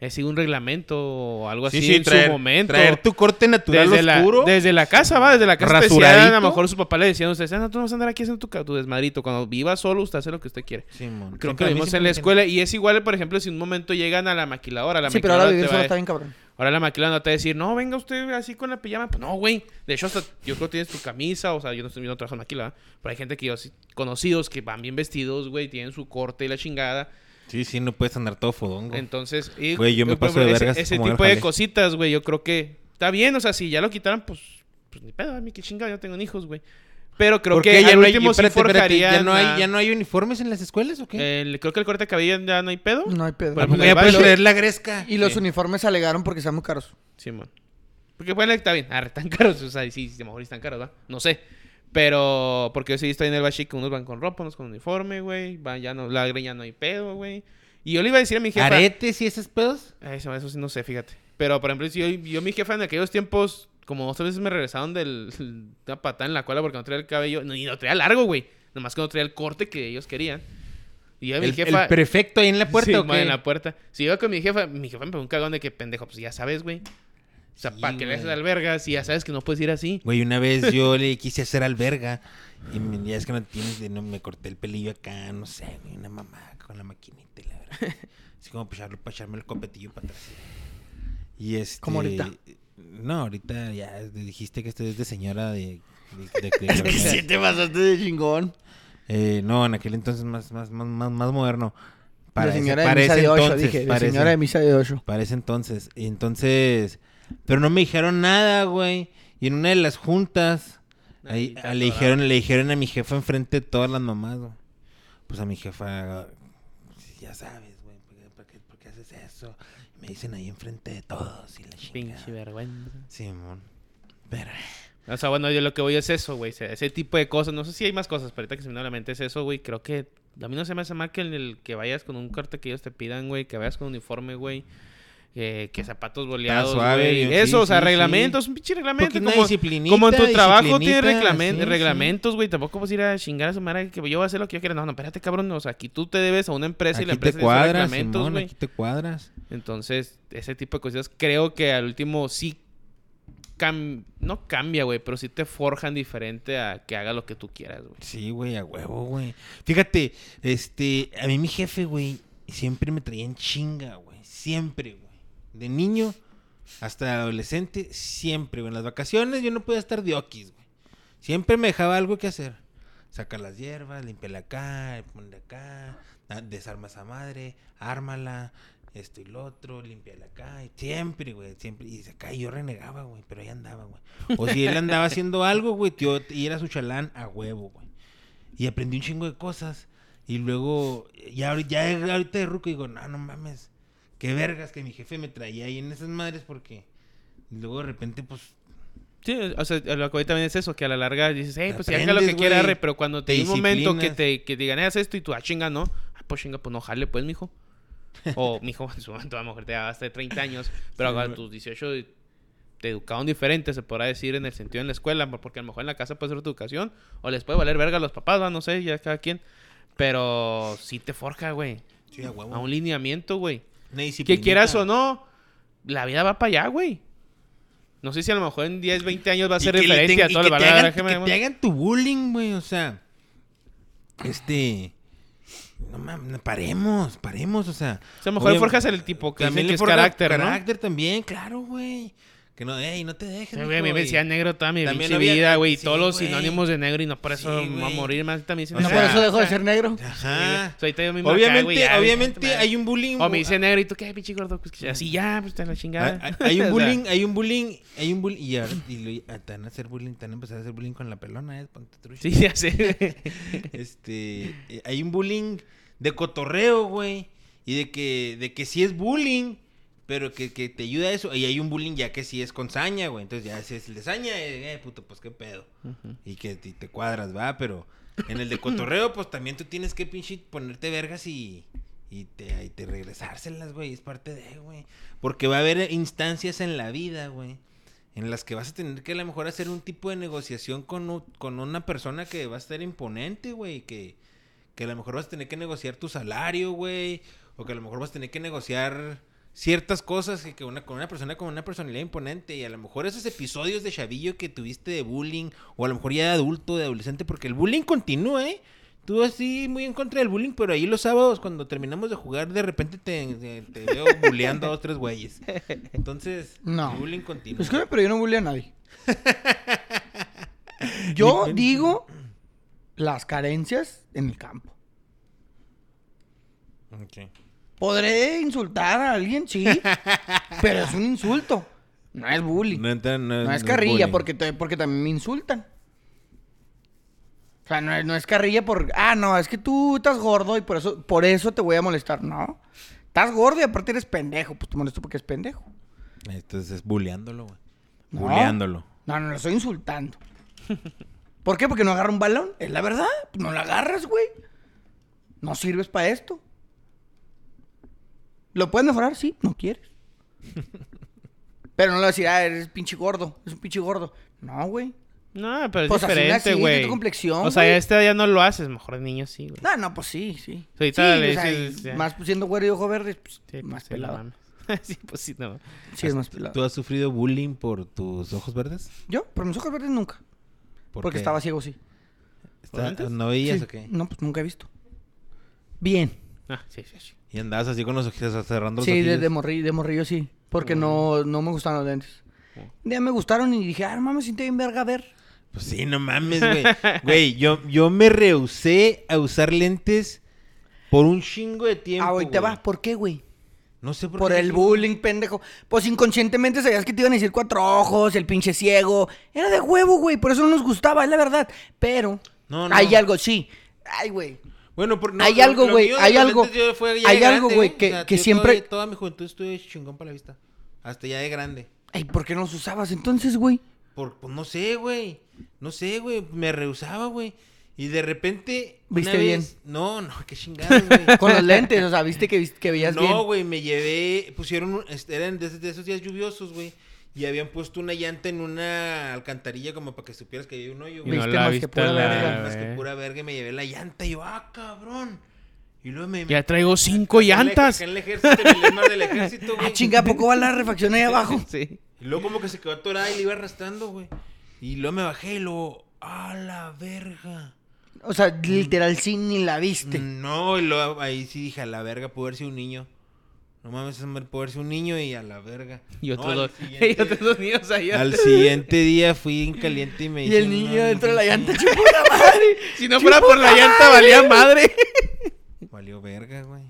Es un reglamento o algo así Sí, sí, en traer, su momento. traer tu corte natural desde la, desde la casa, va, desde la casa especial. Rasuradito. A lo mejor su papá le decía a ustedes, "Ah, no, tú no vas a andar aquí haciendo tu, desmadrito. Cuando viva solo, usted hace lo que usted quiere. Simón. Creo Siempre- que lo vimos en la escuela. Y es igual, por ejemplo, si un momento llegan a la maquiladora. La Sí, pero ahora vivir solo está bien cabrón. Ahora la maquiladora no te va a decir, no, venga usted así con la pijama. Pues no, güey. De hecho, hasta yo creo que tienes tu camisa. O sea, yo no estoy viendo trabajo en maquila. Pero hay gente que yo, sí- conocidos que van bien vestidos, güey. Tienen su corte y la chingada. Sí, sí, no puedes andar todo fodongo. Entonces, y- Güey, yo me paso de vergas Ese, tipo de cositas, güey, yo creo que está bien. O sea, si ya lo quitaran, pues pues ni pedo, a mí qué chingado, yo tengo hijos, güey. Pero creo ¿Por que qué? al no hay- último espérate, sí espérate, forjaría. ¿ya no, hay, ¿Ya no hay uniformes en las escuelas o qué? el- creo que el corte de cabello ya no hay pedo. No hay pedo. Bueno, Porque pues, ya va, puedes lo- traer la gresca. Y los Sí. uniformes alegaron porque están muy caros. Simón. Porque bueno, está bien. Ah, están caros. O sea, sí, sí, a lo mejor están caros, ¿va? No sé. Pero, porque yo sí estoy en el bachi que unos van con ropa, unos con uniforme, güey. Van, ya no, la greña no hay pedo, güey. Y yo le iba a decir a mi jefa. ¿Aretes y esos pedos? Eso, eso sí no sé, fíjate. Pero, por ejemplo, si yo, yo mi jefa en aquellos tiempos, como dos veces me regresaron del una patada en la cola porque no traía el cabello. No, y no traía largo, güey. Nomás que no traía el corte que ellos querían. Y yo a mi El, jefa. el prefecto ahí en la puerta Sí, o man, qué? en la puerta. Si iba con mi jefa, mi jefa me pegó un cagón de que pendejo, pues ya sabes, güey. O sea, Sí, ¿para qué le haces güey. albergas? Y ya sabes que no puedes ir así. Güey, una vez yo le quise hacer alberga y me, ya es que no tienes, no, me corté el pelillo acá, no sé, güey, una mamá con la maquinita y la verdad. Así como para, echarlo- para echarme el copetillo para atrás. Y este... ¿Como ahorita? No, ahorita ya dijiste que esto es de señora de... de- de- de- Sí te pasaste de chingón. Eh, no, en aquel entonces más, más, más, más, más moderno. la ese- señora de para misa de ocho, entonces, dije. para La señora de misa de ocho. Para ese entonces. Y entonces. Pero no me dijeron nada, güey. Y en una de las juntas. Ahí, le, dijeron, le dijeron a mi jefa enfrente de todas las mamás, güey. Pues a mi jefa. Ya sabes, güey. ¿por qué, por qué- por qué haces eso? Me dicen ahí enfrente de todos. Y la Pinche chingada. vergüenza. Simón. Pero. O sea, bueno, yo lo que voy es eso, güey. ese tipo de cosas. No sé si hay más cosas, pero ahorita que se me viene a la mente es eso, güey. Creo que a mí no se me hace mal que el, el que vayas con un corte que ellos te pidan, güey. Que vayas con uniforme, güey. Eh, que zapatos boleados, suave, güey. sí, Eso, o sea, sí, reglamentos, un pinche reglamento. Como, en tu trabajo tiene sí, sí. reglamentos, güey. Tampoco vas a ir a chingar a su madre que yo voy a hacer lo que yo quiera. No, no, espérate, cabrón. O sea, aquí tú te debes a una empresa y la Aquí te empresa dice cuadras, reglamentos, Simón, güey. aquí te cuadras. Entonces, ese tipo de cosas creo que al último sí cam- no cambia, güey, pero sí te forjan diferente a que haga lo que tú quieras, güey. Sí, güey, a huevo, güey. Fíjate, este, a mí mi jefe, güey, siempre me traía en chinga, güey. Siempre, güey. De niño hasta adolescente, siempre, güey. En las vacaciones yo no podía estar de okis, güey. Siempre me dejaba algo que hacer. Sacar las hierbas, limpiarla acá, ponle acá, ah, desarma esa madre, ármala, esto y lo otro, limpiarla acá. Y siempre, güey, siempre. Y acá yo renegaba, güey, pero ahí andaba, güey. O si él andaba haciendo algo, güey, tío, y era su chalán a huevo, güey. Y aprendí un chingo de cosas. Y luego, ya, ya ahorita de ruco digo, no, no mames. Qué vergas que mi jefe me traía ahí en esas madres porque luego de repente, pues, Sí, o sea, lo que hoy también es eso, que a la larga dices, hey, pues si haga lo Aprendes, que quiera, arre", pero cuando te Te un momento que te que digan, haz esto y tú, ah, chinga, no, ah, pues chinga, pues no jale, pues, mijo. O, mijo, en su momento, a lo mejor te hasta de 30 años, pero Sí, a tus 18 te educaron diferente, se podrá decir, en el sentido en la escuela, porque a lo mejor en la casa puede ser tu educación, o les puede valer verga a los papás, ¿va? no sé, ya cada quien. Pero sí te forja, güey. sí, a huevo. A un lineamiento, güey. Que quieras o no, la vida va para allá, güey. No sé si a lo mejor en 10, 20 años va a ser que ten- a todo que el te hagan, déjame- que te hagan tu bullying, güey, o sea, este, no mames, paremos, paremos, o sea. O sea, a lo mejor forjas el tipo que que es carácter, ¿no? Carácter también, claro, güey. Que no, ey, no te dejes, Sí, güey, a mí me decía negro toda mi También pinche había- vida, güey. Y sí, todos los güey. sinónimos de negro y no por eso Sí, voy a morir más. También No sea, por eso dejó de ser negro. Ajá. Soy yo mismo acá, Obviamente, güey, ya, obviamente hay un bullying. O me dice negro y tú qué, pinche gordo. Pues que así ya, pues te la chingada. hay- hay un bullying, hay un bullying, hay un bullying. Y, ahora, y lo- ah, te van a hacer bullying, te van a empezar a hacer bullying con la pelona, ¿eh? Ponte trucha. Sí, ya sé. Este, eh, hay un bullying de cotorreo, güey. Y de que, de que sí es bullying, pero que, que te ayuda a eso. Y hay un bullying ya que sí es con saña, güey. Entonces ya si es el de saña, eh, eh, puto, pues qué pedo. Y que te, te cuadras, va, pero en el de cotorreo, pues también tú tienes que pinche ponerte vergas y, y te, y te regresárselas, güey. Es parte de, güey. Porque va a haber instancias en la vida, güey. En las que vas a tener que a lo mejor hacer un tipo de negociación con, con una persona que va a estar imponente, güey. Que, que a lo mejor vas a tener que negociar tu salario, güey. O que a lo mejor vas a tener que negociar ciertas cosas que, que una, con una persona con una personalidad imponente. Y a lo mejor esos episodios de chavillo que tuviste de bullying, o a lo mejor ya de adulto, de adolescente, porque el bullying continúa, ¿eh? Tú así muy en contra del bullying, pero ahí los sábados cuando terminamos de jugar, de repente te, te, te veo bulleando a dos, tres güeyes. Entonces, No. el bullying continúa. Es que pero yo no bullying a nadie. Yo digo las carencias en el campo. Ok. Podré insultar a alguien, sí. pero es un insulto. No es bullying. No, No, entra- no, es carrilla porque, porque también me insultan. O sea, no es, no es carrilla por... Ah, no, es que tú estás gordo y por eso, por eso te voy a molestar. No. Estás gordo y aparte eres pendejo. Pues te molesto porque es pendejo. Entonces es bulleándolo, güey. No. Bulleándolo. No, no, lo estoy insultando. ¿Por qué? Porque no agarra un balón. Es la verdad. No la agarras, güey. No sirves para esto. ¿Lo puedes mejorar? Sí, no quieres. Pero no le vas a decir, ah, eres pinche gordo. Es un pinche gordo. No, güey. No, pero es Pues diferente, güey. tu complexión, O sea, güey. este ya no lo haces. Mejor de niño sí, güey. No, no, pues sí, sí. Sí, le o sea, y ya. más pues, siendo güero y ojo verde, pues, Sí, más pues, sí, no pelado. sí, pues sí, no. Sí, es más pelado. ¿Tú has sufrido bullying por tus ojos verdes? Yo, pero mis ojos verdes nunca. ¿Por Porque qué? estaba ciego, sí. Está-. ¿No veías Sí. o qué? No, pues nunca he visto. Bien. Ah, sí, sí, sí. Y andabas así con los ojos cerrando los Sí, de, ojillos. de, morrillo, de morrillo sí. Porque no, no me gustaron los lentes. Un día me gustaron y dije, ah, mames, siente bien verga a ver. Pues sí, no mames, güey. Güey, yo, yo me rehusé a usar lentes por un chingo de tiempo, ah, hoy te güey. va. ¿Por qué, güey? No sé por, Por qué. el bullying, pendejo. Pues inconscientemente sabías que te iban a decir cuatro ojos, el pinche ciego. Era de huevo, güey. Por eso no nos gustaba, es la verdad. Pero No, no. hay algo, sí. Ay, güey. Bueno, por, no, Hay lo- algo, güey, hay algo- hay algo, güey, O que- sea, que siempre- Toda, toda mi juventud estuve chingón para la vista. Hasta ya de grande. Ay, ¿por qué no los usabas entonces, güey? Por, pues no sé, güey. No sé, güey. Me rehusaba, güey. Y de repente. ¿Viste bien? vez- No, no, qué chingados, güey. Con los lentes, o sea, viste que, que veías bien. No, güey, me llevé, pusieron, un- este, eran de, de esos días lluviosos, güey. Y habían puesto una llanta en una alcantarilla como para que supieras que había un hoyo, Y güey. no Viste la más que viste pura la- verga. Más que pura verga y me llevé la llanta y yo, ah, cabrón. Y luego me... Ya traigo cinco acá en el- llantas. acá en el ejército, en el del ejército, güey. Ah, chinga, ¿a poco va la refacción ahí abajo? Sí. Y luego como que se quedó atorada y le iba arrastrando, güey. Y luego me bajé y luego, a la verga. O sea, literal, sí, ni la viste. No, y luego ahí sí dije, a la verga, pudo haber sido un niño. No mames, sido un niño y a la verga. Y No, otros dos. siguiente- Y otros dos niños ahí. Al siguiente día fui en caliente y me Y el niño una- dentro de la llanta, chupó la madre. Si no fuera por la llanta, valía madre. Valió verga, güey.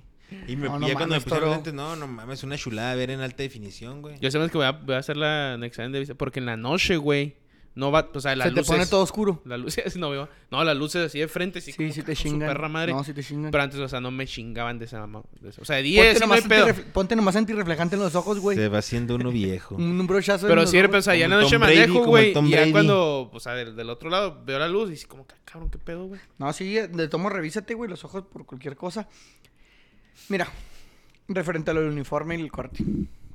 Y me No, no ya cuando me toro. lentes, no, no mames, una chulada ver en alta definición, güey. Yo sabes que voy a, voy a hacer la en examen de vista. Porque en la noche, güey. No va. O sea, las Se te pone todo oscuro. Las luces, no veo. No, las luces así de frente, sí. Sí, te ah, su chingan. perra madre. No, sí te chingan. Pero antes, o sea, no me chingaban de esa mamá. O sea, de 10, Ponte sí no hay pedo. ponte nomás antirreflejante en los ojos, güey. Se va haciendo uno viejo. Un, un brochazo Pero los sí, pero, o sea, ya en la noche Tom Brady, manejo, como güey. el Tom Y ya cuando, o sea, del, del otro lado veo la luz y sí, como que, cabrón, qué pedo, güey. No, sí, de tomo revísate, güey, los ojos por cualquier cosa. Mira, referente a lo del uniforme y el corte.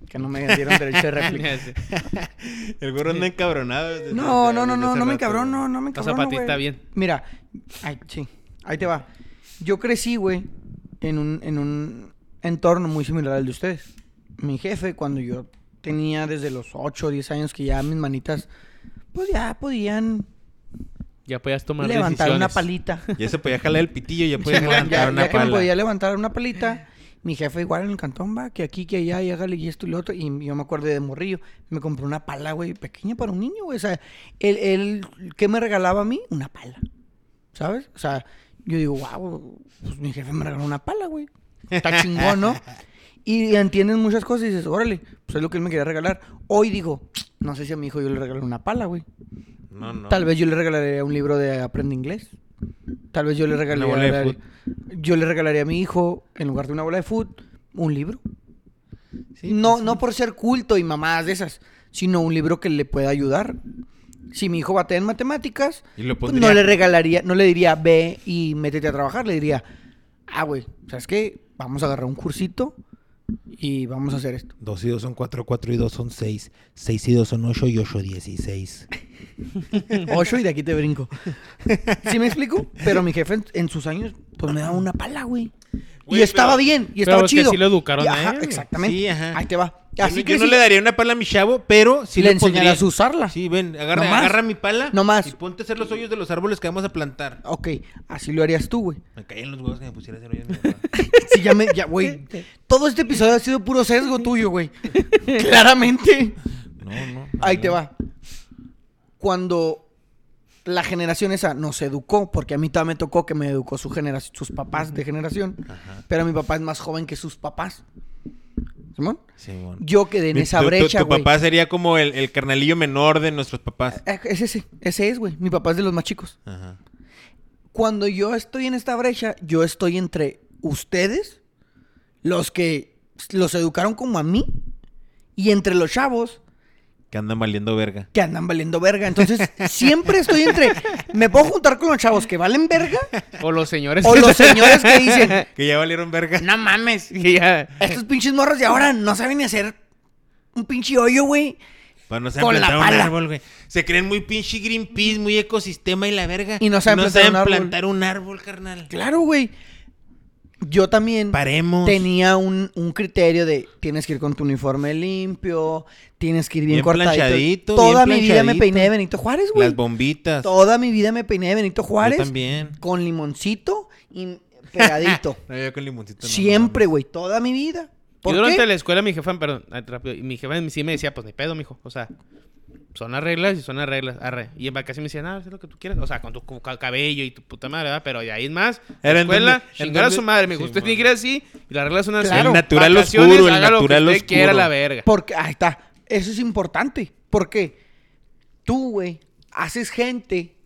Que no me dieron derecho de réplica. El gorro anda encabronado. desde- No, desde- no, no, desde no, no me güey. no, no me La cabrón. zapatista bien. Mira, ay, sí, ahí te va. Yo crecí, güey, en un, en un entorno muy similar al de ustedes. Mi jefe, cuando yo tenía desde los 8 o 10 años que ya mis manitas, pues ya podían Ya podías tomar levantar una decisiones. palita. Ya se podía jalar el pitillo, ya podía Ya, levantar ya una que me pala. podía levantar una palita, mi jefe igual en el cantón va, que aquí, que allá, y hágale y esto y lo otro. Y yo me acuerdo de morrillo, me compró una pala, güey, pequeña para un niño, güey. O sea, él, él, ¿qué me regalaba a mí? Una pala. ¿Sabes? O sea, yo digo, wow, pues mi jefe me regaló una pala, güey. Está chingón, ¿no? Y entiendes muchas cosas y dices, órale, pues es lo que él me quería regalar. Hoy digo, no sé si a mi hijo yo le regalé una pala, güey. No, no. Tal vez yo le regalaría un libro de Aprende Inglés. Tal vez yo le regalaría, a, yo le regalaría a mi hijo, en lugar de una bola de foot, un libro. No, pues no por ser culto y mamadas de esas, sino un libro que le pueda ayudar. Si mi hijo batea en matemáticas, pues, no le regalaría, no le diría ve y métete a trabajar, le diría, ah, güey, ¿sabes qué? Vamos a agarrar un cursito y vamos a hacer esto. Dos y dos son 4, 4 y dos son 6, 6 y dos son ocho y 8, 16. Ocho y de aquí te brinco. ¿Sí me explico? Pero mi jefe en, sus años, pues me daba una pala, güey. Y estaba bien, y estaba chido. sí lo educaron ajá. Exactamente. Ahí te va. Así que yo no le daría una pala a mi chavo, pero sí le, le a usarla. Sí, ven, agarra, mi pala No más. y ponte a hacer los hoyos de los árboles que vamos a plantar. Ok, así lo harías tú, güey. Me caían los huevos que me pusiera a hacer hoyos. Sí, ya me, ya, güey. Todo este episodio ha sido puro sesgo tuyo, güey. Claramente. No, no. Ahí te va. Cuando la generación esa nos educó, porque a mí también me tocó que me educó su generación, sus papás de generación, Ajá. pero mi papá es más joven que sus papás. Simón. Simón. Yo quedé en Mi- esa tu- tu- brecha, Tu, güey. papá sería como el, el carnalillo menor de nuestros papás. Eh, Es ese, ese es, güey. Mi papá es de los más chicos. Ajá. Cuando yo estoy en esta brecha, yo estoy entre ustedes, los que los educaron como a mí, y entre los chavos Que andan valiendo verga. que andan valiendo verga. Entonces, siempre estoy entre. Me puedo juntar con los chavos que valen verga O los señores. o los señores que dicen, Que ya valieron verga. no mames, que ya- estos pinches morros de ahora no saben ni hacer un pinche hoyo, güey. Para no saber Con la plantar un pala. árbol, güey. Se creen muy pinche Greenpeace, muy ecosistema y la verga. Y no saben plantar un árbol. plantar un árbol, carnal. Claro, güey. Yo también Paremos. tenía un, un criterio de tienes que ir con tu uniforme limpio, tienes que ir bien, Bien cortadito. planchadito, Toda bien mi vida me peiné de Benito Juárez, güey. Las bombitas. Toda mi vida me peiné de Benito Juárez. Yo también. Con limoncito y pegadito. No, yo con limoncito no, Siempre, no güey. Toda mi vida. Yo ¿Por durante qué? la escuela, mi jefa, perdón, rápido, y mi jefa sí me decía, pues ni pedo, mijo. O sea, son las reglas y son las reglas. Arre. Y en vacaciones me decía, nada, haz lo que tú quieras. O sea, con tu cabello y tu puta madre, ¿verdad? Pero de ahí es más. Era en escuela, chingar a su madre. Me Sí, gusta man. tigre así y las reglas son así. Claro. El natural Vacaciones, oscuro, el haga lo que natural usted oscuro. quiera la verga. Porque, ahí está. Eso es importante. Porque tú, güey, haces gente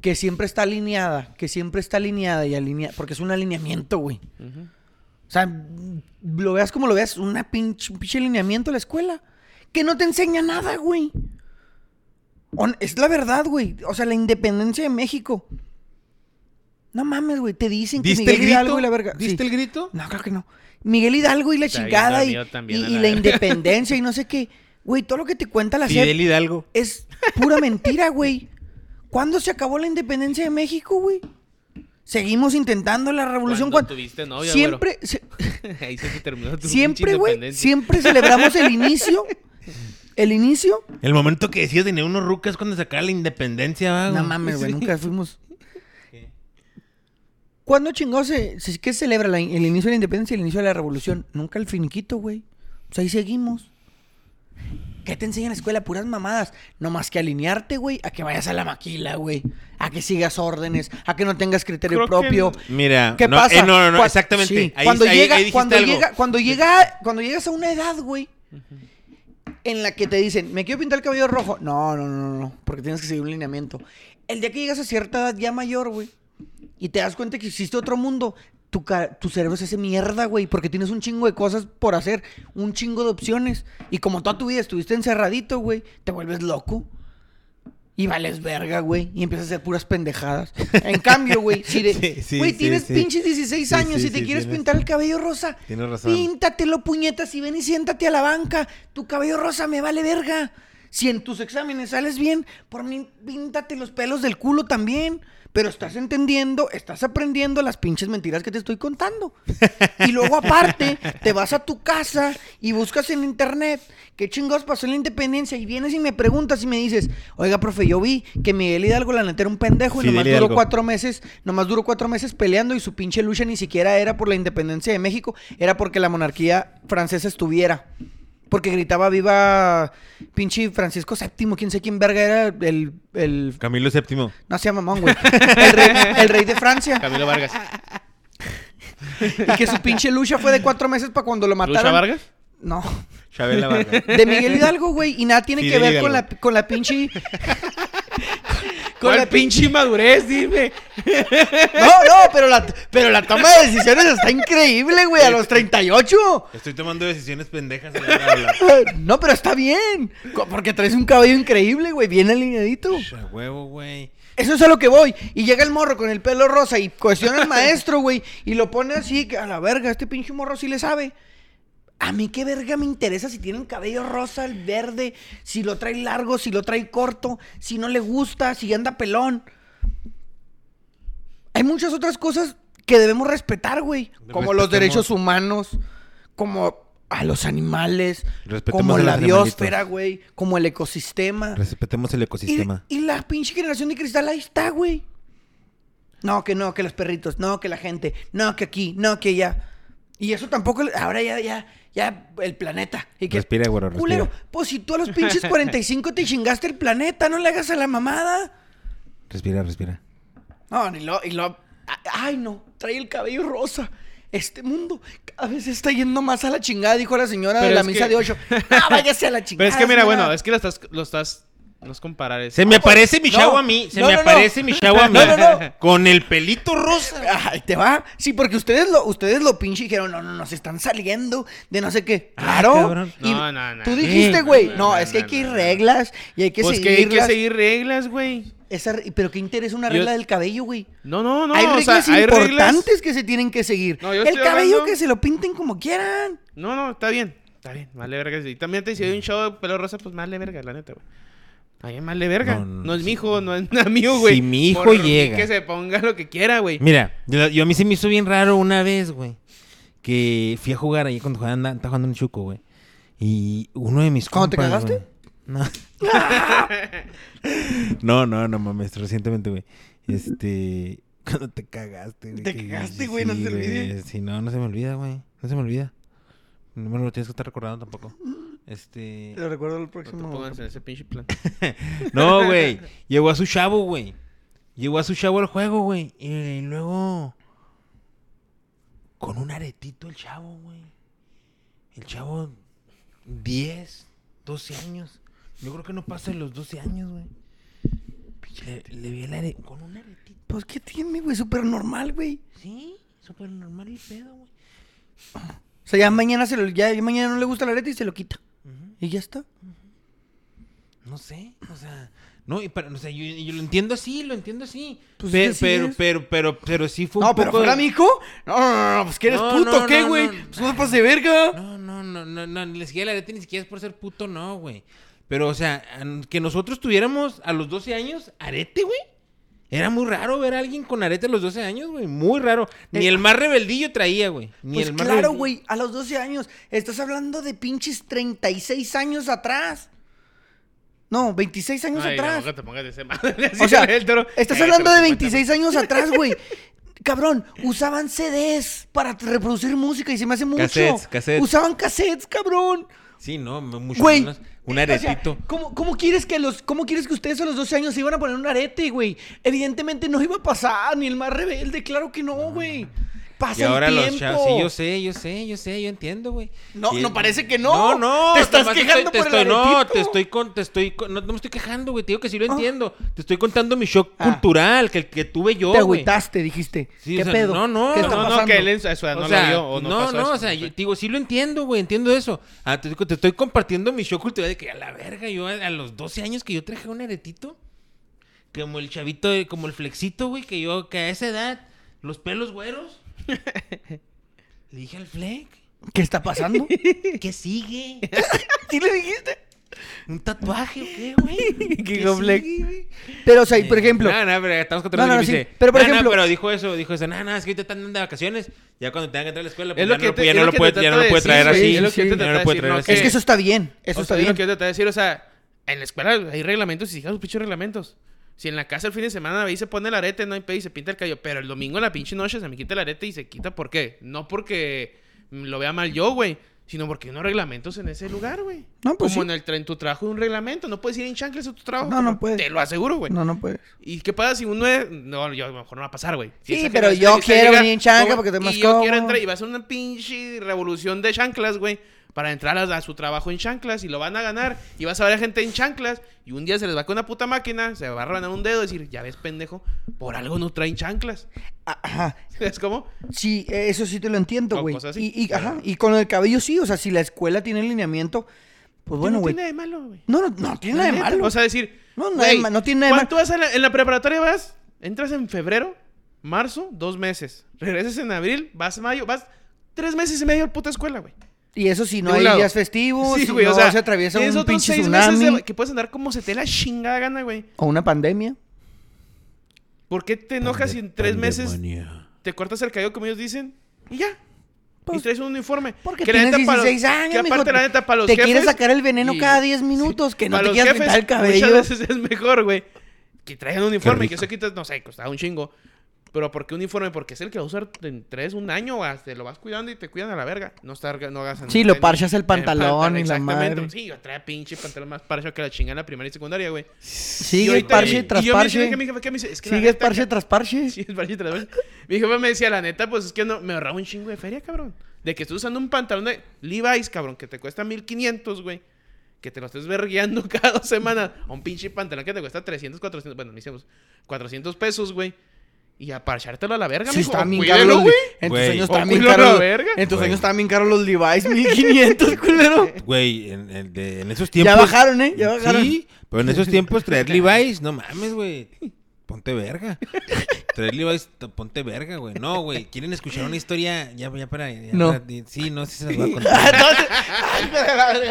que siempre está alineada, que siempre está alineada y alineada, porque es un alineamiento, güey. O sea, lo veas como lo veas, una pinche, un pinche alineamiento a la escuela. Que no te enseña nada, güey. Es la verdad, güey. O sea, la independencia de México. No mames, güey. Te dicen que ¿Diste Miguel el Hidalgo grito? y la verga. ¿Diste Sí. el grito? No, creo que no. Miguel Hidalgo y la Está bien chingada y, también, y- la la independencia y no sé qué. Güey, todo lo que te cuenta la Fidel Hidalgo. es pura mentira, güey. ¿Cuándo se acabó la independencia de México, güey? Seguimos intentando la revolución. Cuando cuan- tuviste novia, siempre, se-. Ahí se te terminó tu siempre, güey, siempre celebramos el inicio. El inicio. El momento que decías tener unos rucas cuando sacaba la independencia, va, No güey. mames, güey, Sí. nunca fuimos. ¿Cuándo chingados se, se- qué celebra la- el inicio de la independencia y el inicio de la revolución? Nunca el finiquito, güey. Pues ahí seguimos. ¿Qué te enseñan en la escuela? Puras mamadas. No más que alinearte, güey, a que vayas a la maquila, güey. A que sigas órdenes, a que no tengas criterio Creo que propio. Mira, ¿Qué no, pasa? eh, no, no, no, Cua- exactamente. sí, Ahí, cuando ahí- llega, ahí dijiste cuando algo. llega, cuando llega, cuando llegas a una edad, güey, en la que te dicen, me quiero pintar el cabello rojo. No, no, no, no, porque tienes que seguir un lineamiento. El día que llegas a cierta edad ya mayor, güey, y te das cuenta que existe otro mundo, tu, tu cerebro se hace mierda, güey, porque tienes un chingo de cosas por hacer, un chingo de opciones. Y como toda tu vida estuviste encerradito, güey, te vuelves loco. Y vales verga, güey. Y empiezas a hacer puras pendejadas. En cambio, güey, si de- Sí, sí, güey, sí, tienes pinches 16 Sí, años y te quieres tienes- pintar el cabello rosa. Tienes razón. Píntatelo, puñetas, y ven y siéntate a la banca. Tu cabello rosa me vale verga. Si en tus exámenes sales bien, por mí píntate los pelos del culo también. Pero estás entendiendo, estás aprendiendo las pinches mentiras que te estoy contando. Y luego aparte, te vas a tu casa y buscas en internet qué chingados pasó en la independencia y vienes y me preguntas y me dices, oiga, profe, yo vi que Miguel Hidalgo la neta era un pendejo y Fidel nomás duró Hidalgo. cuatro meses, nomás duró cuatro meses peleando y su pinche lucha ni siquiera era por la independencia de México, era porque la monarquía francesa estuviera. Porque gritaba viva pinche Francisco VII, quién sé quién verga era el, el Camilo VII. no sea mamón, güey. El rey, el rey de Francia. Camilo Vargas. Y que su pinche lucha fue de cuatro meses para cuando lo mataron. ¿Lucha Vargas? No. Chabela Vargas. De Miguel Hidalgo, güey. Y nada tiene que ver con la, con la pinche. Con la pinche madurez, dime. No, no, pero la, pero la toma de decisiones está increíble, güey, a los 38. Estoy tomando decisiones pendejas en la tabla. No, pero está bien. Porque traes un cabello increíble, güey, bien alineadito. A huevo, güey. Eso es a lo que voy. Y llega el morro con el pelo rosa y cuestiona al maestro, güey. Y lo pone así, que a la verga, este pinche morro sí le sabe. A mí qué verga me interesa si tiene el cabello rosa, el verde, si lo trae largo, si lo trae corto, si no le gusta, si anda pelón. Hay muchas otras cosas que debemos respetar, güey. Como los derechos humanos, como a los animales, Respetemos como a la biosfera, güey, como el ecosistema. Respetemos el ecosistema. Y, y la pinche generación de cristal ahí está, güey. No, que no, que los perritos, no, que la gente, no, que aquí, no, que ya. Y eso tampoco, ahora ya, ya, ya, el planeta. Y que, Respira, güero, respira. Culero, pues si tú a los pinches 45 te chingaste el planeta, no le hagas a la mamada. Respira, respira. No, ni lo, y lo, ay no, trae el cabello rosa. Este mundo cada vez está yendo más a la chingada, dijo la señora Pero de la misa que- de ocho. Ah, váyase a la chingada. Pero es que mira, señora. bueno, es que lo estás, lo estás, no es comparar. Es, Se me aparece mi no. chavo a mí. Se No, me no, aparece mi chavo a mí. Con el pelito rosa. Ay, te va. Sí, porque ustedes lo, ustedes lo pinche dijeron, no, no, no, se están saliendo de no sé qué. Claro. Y No, no, no. Tú dijiste, güey, no, es que hay que ir reglas y hay que pues que hay que seguirlas. seguir reglas, güey. Esa- pero qué interesa una Yo- regla del cabello, güey. No, no, no. hay o sea, reglas hay importantes reglas. que se tienen que seguir. El cabello que se lo pinten como quieran. No, no, está bien. Está bien, vale verga. Y también te si hay un show de pelo rosa, pues vale verga, la neta, güey. A mí vale verga. No, No, no, es sí. mi hijo, no es nada mío, güey. Si mi hijo Por llega. Que se ponga lo que quiera, güey. Mira, yo, yo a mí se me hizo bien raro una vez, güey. Que fui a jugar ahí cuando estaba jugando en Chuco, güey. Y uno de mis ¿Cuándo te cagaste? No. no, no, no mames, recientemente, güey. Este. Cuando te cagaste, güey. Te cagaste, güey, no se te olvide. Sí, no, no se me olvida, güey. No se me olvida. No me lo tienes que estar recordando tampoco. Este. Lo recuerdo el No te próximo. en ese pinche plan. No, güey. Llegó a su chavo, güey. Llegó a su chavo al juego, güey. Y luego. Con un aretito el chavo, güey. El chavo. 10, 12 años. Yo creo que no pasa de los 12 años, güey. Le, le vi el are... Con un aretito. Pues, ¿qué tiene, güey? Súper normal, güey. Sí, súper normal el pedo, güey. O sea, ya mañana, se lo, ya, ya mañana no le gusta la arete y se lo quita. Y ya está. No sé, o sea, no, y para, o sea, yo, yo lo entiendo así, lo entiendo así. Pues Pe- es que sí pero, pero, pero, pero, sí fue No, un pero poco... fuera mi hijo. No, no, no, no, pues que eres No, puto, no, ¿qué, no, güey? no. Pues no pases de verga. No, no, no, no, no, ni siquiera la arete ni siquiera es por ser puto, no, güey. Pero, o sea, que nosotros tuviéramos a los 12 años arete, güey. Era muy raro ver a alguien con arete a los 12 años, güey. Muy raro. Ni Eh, el más rebeldillo traía, güey. Ni Pues el más claro, güey, a los 12 años. Estás hablando de pinches 36 años atrás. No, 26 años Ay, atrás. tampoco te pongas de ese madre. O sea, el toro. estás Eh, hablando de pero 26 años atrás, güey. Cabrón, usaban CDs para reproducir música y se me hace mucho. Cassettes, cassettes. Usaban cassettes, cabrón. Sí, no, mucho Güey. menos. Un o sea, aretito. ¿cómo, cómo quieres que los, ¿Cómo quieres que ustedes a los 12 años se iban a poner un arete, güey? Evidentemente no iba a pasar, ni el más rebelde, claro que no, güey. Pasa y ahora el los tiempo. chavos, sí, yo sé, yo sé, yo sé, yo entiendo, güey. No, no parece que no. No, no, Te estás quejando te por el estoy, No, aretito. te estoy con, te estoy con- no, no me estoy quejando, güey, te digo que sí lo Ah. entiendo. Te estoy contando mi shock Ah. cultural, que el que tuve yo, Te agüitaste, dijiste. Sí, ¿Qué o sea, pedo? no, no, ¿Qué No, está no, no, que él O no sea, lo vio o no, no, pasó no, eso, o sea, no yo te digo, sí lo entiendo, güey, entiendo eso. Ah, te, digo, te estoy compartiendo mi shock cultural de que a la verga, yo a, a los 12 años que yo traje un aretito, como el chavito, como el flexito, güey, que yo, que a esa edad, los pelos güeros. Le dije al fleck, ¿Qué está pasando? ¿qué sigue? ¿Sí le dijiste? ¿Un tatuaje o qué, güey? ¿Qué ¿Qué dijo Fleck? sigue? Pero, o sea, y por Eh, ejemplo, No, no, pero estamos contando no, no, sí. Pero, por "Ah, no, ejemplo- pero dijo eso, dijo eso, no, no, es que ahorita están de vacaciones. Ya cuando tengan que entrar a la escuela, pues Es ya lo no que lo te- puede- ya es no lo puede, te ya no lo de puede traer así. es lo que eso está bien. Eso o está sea, es bien. lo que yo te trato de decir, o sea, en la escuela hay reglamentos y sigan sus pinches reglamentos. Si en la casa el fin de semana ahí se pone el arete, no hay pedo y se pinta el cabello, pero el domingo en la pinche noche se me quita el arete y se quita, ¿por qué? No porque lo vea mal yo, güey, sino porque hay unos reglamentos en ese lugar, güey. No, pues Como sí. en, el, en tu trabajo hay un reglamento, no puedes ir en chanclas a tu trabajo. No, no puedes. Te lo aseguro, güey. No, no puedes. ¿Y qué pasa si uno es... No, yo a lo mejor no va a pasar, güey. Si Sí, pero yo quiero venir en chancla como- porque estoy más Y yo quiero entrar y va a ser una pinche revolución de chanclas, güey. Para entrar a, a su trabajo en chanclas y lo van a ganar. Y vas a ver a gente en chanclas y un día se les va con una puta máquina, se va a rebanar un dedo y decir, ya ves, pendejo, por algo no traen chanclas. Ah, Ajá. ¿Es como? Sí, eh, eso sí te lo entiendo, güey. Y, y, ajá, y con el cabello sí, o sea, si la escuela tiene lineamiento, pues bueno, no güey. tiene de malo, güey. No, no, no tiene nada de malo. O sea, decir, No, güey, ma- no tiene nada de ¿Cuánto vas a la- en la preparatoria vas? Entras en febrero, marzo, dos meses. Regresas en abril, vas mayo, vas tres meses y medio a la puta escuela, güey. Y eso si no hay lado. días festivos, Sí, si güey, no o sea, se atraviesa un pinche tsunami de- que puedes andar como se te la chingada gana, güey. o una pandemia. ¿Por qué te enojas si en tres meses te cortas el cabello como ellos dicen? Y ya. Pues, y traes un uniforme. Porque Que la tienes neta, los- 16 años, Que aparte, mijo, la neta, para los te jefes... quieres sacar el veneno y- cada 10 minutos, que no te quieras jefes, pintar el cabello. Muchas veces es mejor, güey. Que traigan un uniforme, que rico. eso quitas, no sé, costaba un chingo. Pero ¿por qué uniforme? Porque es el que va a usar en tres, un año, güey, te lo vas cuidando y te cuidan a la verga. No, estar, no hagas Sí, lo parchas el pantalón y la madre. Sí, yo traía pinche pantalón más parcho que la chingada en la primaria y secundaria, güey. Sigue parche tras parche. Sigue parche tras parche. Sí, parche tras parche. Mi jefe me decía, la neta, pues es que no, me ahorraba un chingo de feria, cabrón. De que estés usando un pantalón de Levi's, cabrón, que te cuesta 1500, güey. Que te lo estés vergueando cada dos semanas a un pinche pantalón que te cuesta 300, 400, bueno, me hicimos 400 pesos, güey. Y a parchártelo a la verga, Sí, mijo. estaban bien los... güey. En tus Güey. años O estaban bien caros. En tus años estaban bien caros los Levi's, 1500, culero. Güey, en, en- de- en esos tiempos. Ya bajaron, ¿eh? Ya bajaron. Sí, pero en esos tiempos traer Levi's, no mames, güey. Ponte verga. Traer Levi's, ponte verga, güey. No, güey. ¿Quieren escuchar una historia? Ya, ya para. ya No. para- sí, no, sí se las voy a contar.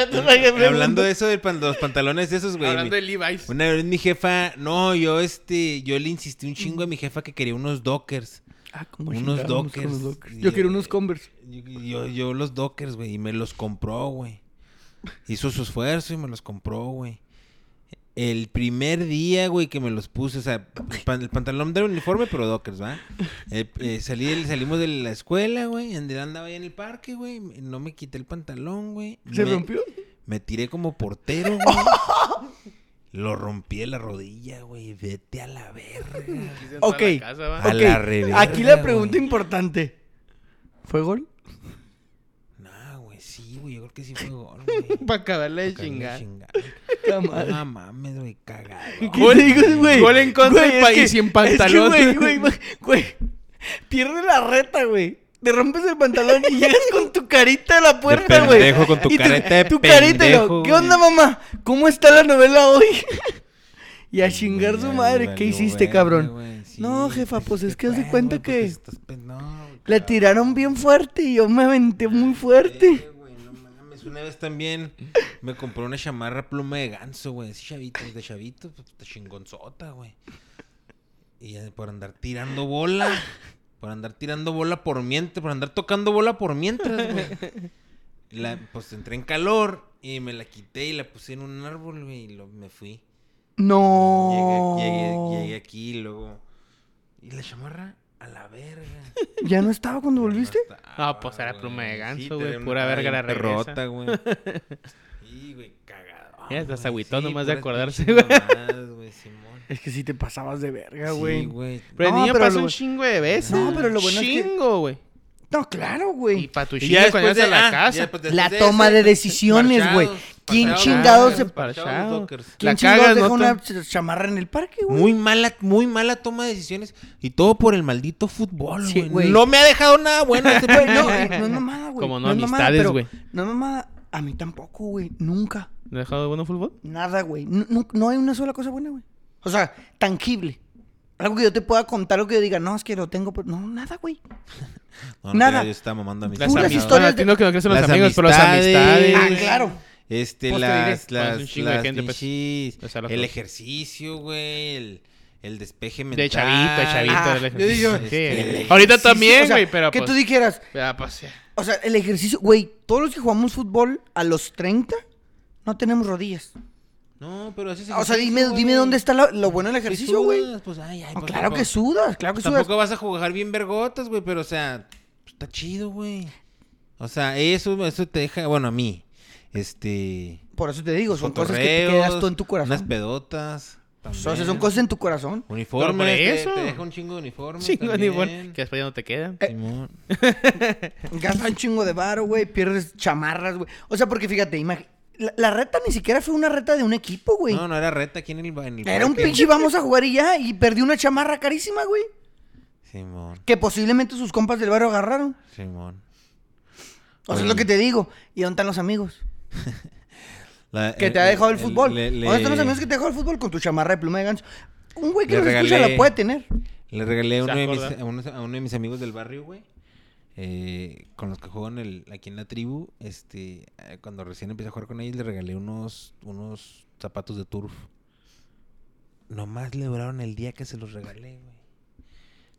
Entonces, Hablando de eso de pan- los pantalones esos, güey. Hablando mi- de Levi's. Una vez mi jefa, no, yo este, yo le insistí un chingo a mi jefa que quería unos dockers. Ah, como Unos Dockers. unos Dockers. Yo quiero unos Converse. Yo, yo, yo los dockers, güey, y me los compró, güey. Hizo su esfuerzo y me los compró, güey. El primer día, güey, que me los puse, o sea, el, pan- el pantalón del uniforme, pero dockers, ¿va? Eh, eh, salí salimos de la escuela, güey, andaba ahí en el parque, güey, no me quité el pantalón, güey. ¿Se me- rompió? Me tiré como portero, güey. Lo rompí de la rodilla, güey. Vete a la verga. Entrar a Ok. la casa, va. A Ok, la reverga, Aquí la pregunta güey. importante. ¿Fue gol? Nah, güey, sí, güey. Yo creo que sí fue gol, güey. Para acabarle de chingar. Puta madre. No mames, güey, cagado. ¿Qué Gol- te güey? gol en contra Güey, del país que- y en pantalón. Es que, güey, güey, güey. Pierde la reta, güey. Te rompes el pantalón y llegas con tu carita a la puerta, güey. pendejo, con tu Y carita de Tu carita, ¿Qué onda, mamá? ¿Cómo está la novela hoy? y a chingar su madre. ¿Qué hiciste, cabrón? güey, sí, No, jefa, pues ¿qué es que haz de cuenta qué que estás no, cabrón. tiraron bien fuerte y yo me aventé muy fuerte. Eh, no mames. Una vez también me compré una chamarra pluma de ganso, güey. Así chavitos, de chavitos, pues, chingonzota, güey. Y por andar tirando bola. Por andar tirando bola por mientras. Por andar tocando bola por mientras, güey. La- pues entré en calor y me la quité y la puse en un árbol, güey. Y lo, me fui. No. Llegué, llegué, llegué aquí y luego. Y la chamarra a la verga. ¿Ya no estaba cuando volviste? No estaba, Ah, pues era güey. pluma de ganso, güey, pura verga la regresa. rota, güey. Sí, güey, cagado. Ya, hasta se güey, nomás de acordarse, güey. güey, Simón. Es que sí te pasabas de verga, Sí, güey. güey. Pero el No, niño pero pasa lo- un chingo de veces. No, pero lo bueno es que- Chingo, güey. No, claro, Y güey. para tu Y ya cuando de a la ah, ya casa. después de- La de toma ese, de decisiones, güey. ¿Quién parchados, chingados se- Parchado. ¿Quién chingados deja ¿no? una ch- chamarra en el parque, güey? Muy mala, muy mala toma de decisiones. Y todo por el maldito fútbol, Sí, güey. güey. no me ha dejado nada bueno este Güey, no, no es mamada, güey. Como no amistades, güey. No es mamada. A mí tampoco, güey. Nunca. ¿No he dejado de bueno fútbol? Nada, güey. No, no- no hay una sola cosa buena, güey. O sea, tangible. Algo que yo te pueda contar o que yo diga, no, es que lo tengo, pero no, nada, güey. No, no, Nada. Yo estaba mamando a mis Las Puras historias Bueno, entiendo que no crecen los Las amigos, pero las amistades. Ah, claro. Este, Pues las, las, un chingo de las gente, pues. O sea, lo el ejercicio, güey, el, el despeje mental. De chavito, de chavito. Ah, del yo digo, ejercicio. Sí, el- Ahorita Ejercicio, también, o sea, güey, pero Que pues... tú dijeras, ya, pues, ya. o sea, el ejercicio, güey, todos los que jugamos fútbol a los 30 no tenemos rodillas. No, pero es O sea, dime, dime dónde está lo, lo bueno del ¿Qué ejercicio, güey. Pues, ay, ay, No, pues, claro tampoco- que sudas, claro que sudas. Tampoco vas a jugar bien vergotas, güey, pero o sea, pues, está chido, güey. O sea, eso, eso te deja, bueno, a mí, este... Por eso te digo, son cosas que te quedas tú en tu Unas corazón. pedotas. O sea, son cosas en tu corazón. Uniformes, por te- eso. Te, deja un chingo de uniformes Chingo de uniforme, Que después ya no te quedan. Simón. Gastas un chingo de varo, güey, pierdes chamarras, güey. O sea, porque fíjate, imag- la, la reta ni siquiera fue una reta de un equipo, güey. No, no era reta aquí en el, en el Era un pinche vamos a jugar y ya, y perdí una chamarra carísima, güey. Simón, Que posiblemente sus compas del barrio agarraron. Simón. O sea, es lo que te digo. ¿Y dónde están los amigos? La- Que te ha dejado el fútbol. le- le- ¿Dónde están los amigos que te dejó el fútbol? Con tu chamarra de pluma de ganso. Un güey que Le nos escucha regalé- la puede tener. Le regalé a uno, de mis, acuerda. a, uno, a uno de mis amigos del barrio, güey. Eh, con los que juego en el, aquí en la tribu. Este, eh, cuando recién empecé a jugar con ellos, le regalé unos, unos zapatos de turf. Nomás le duraron el día que se los regalé, güey.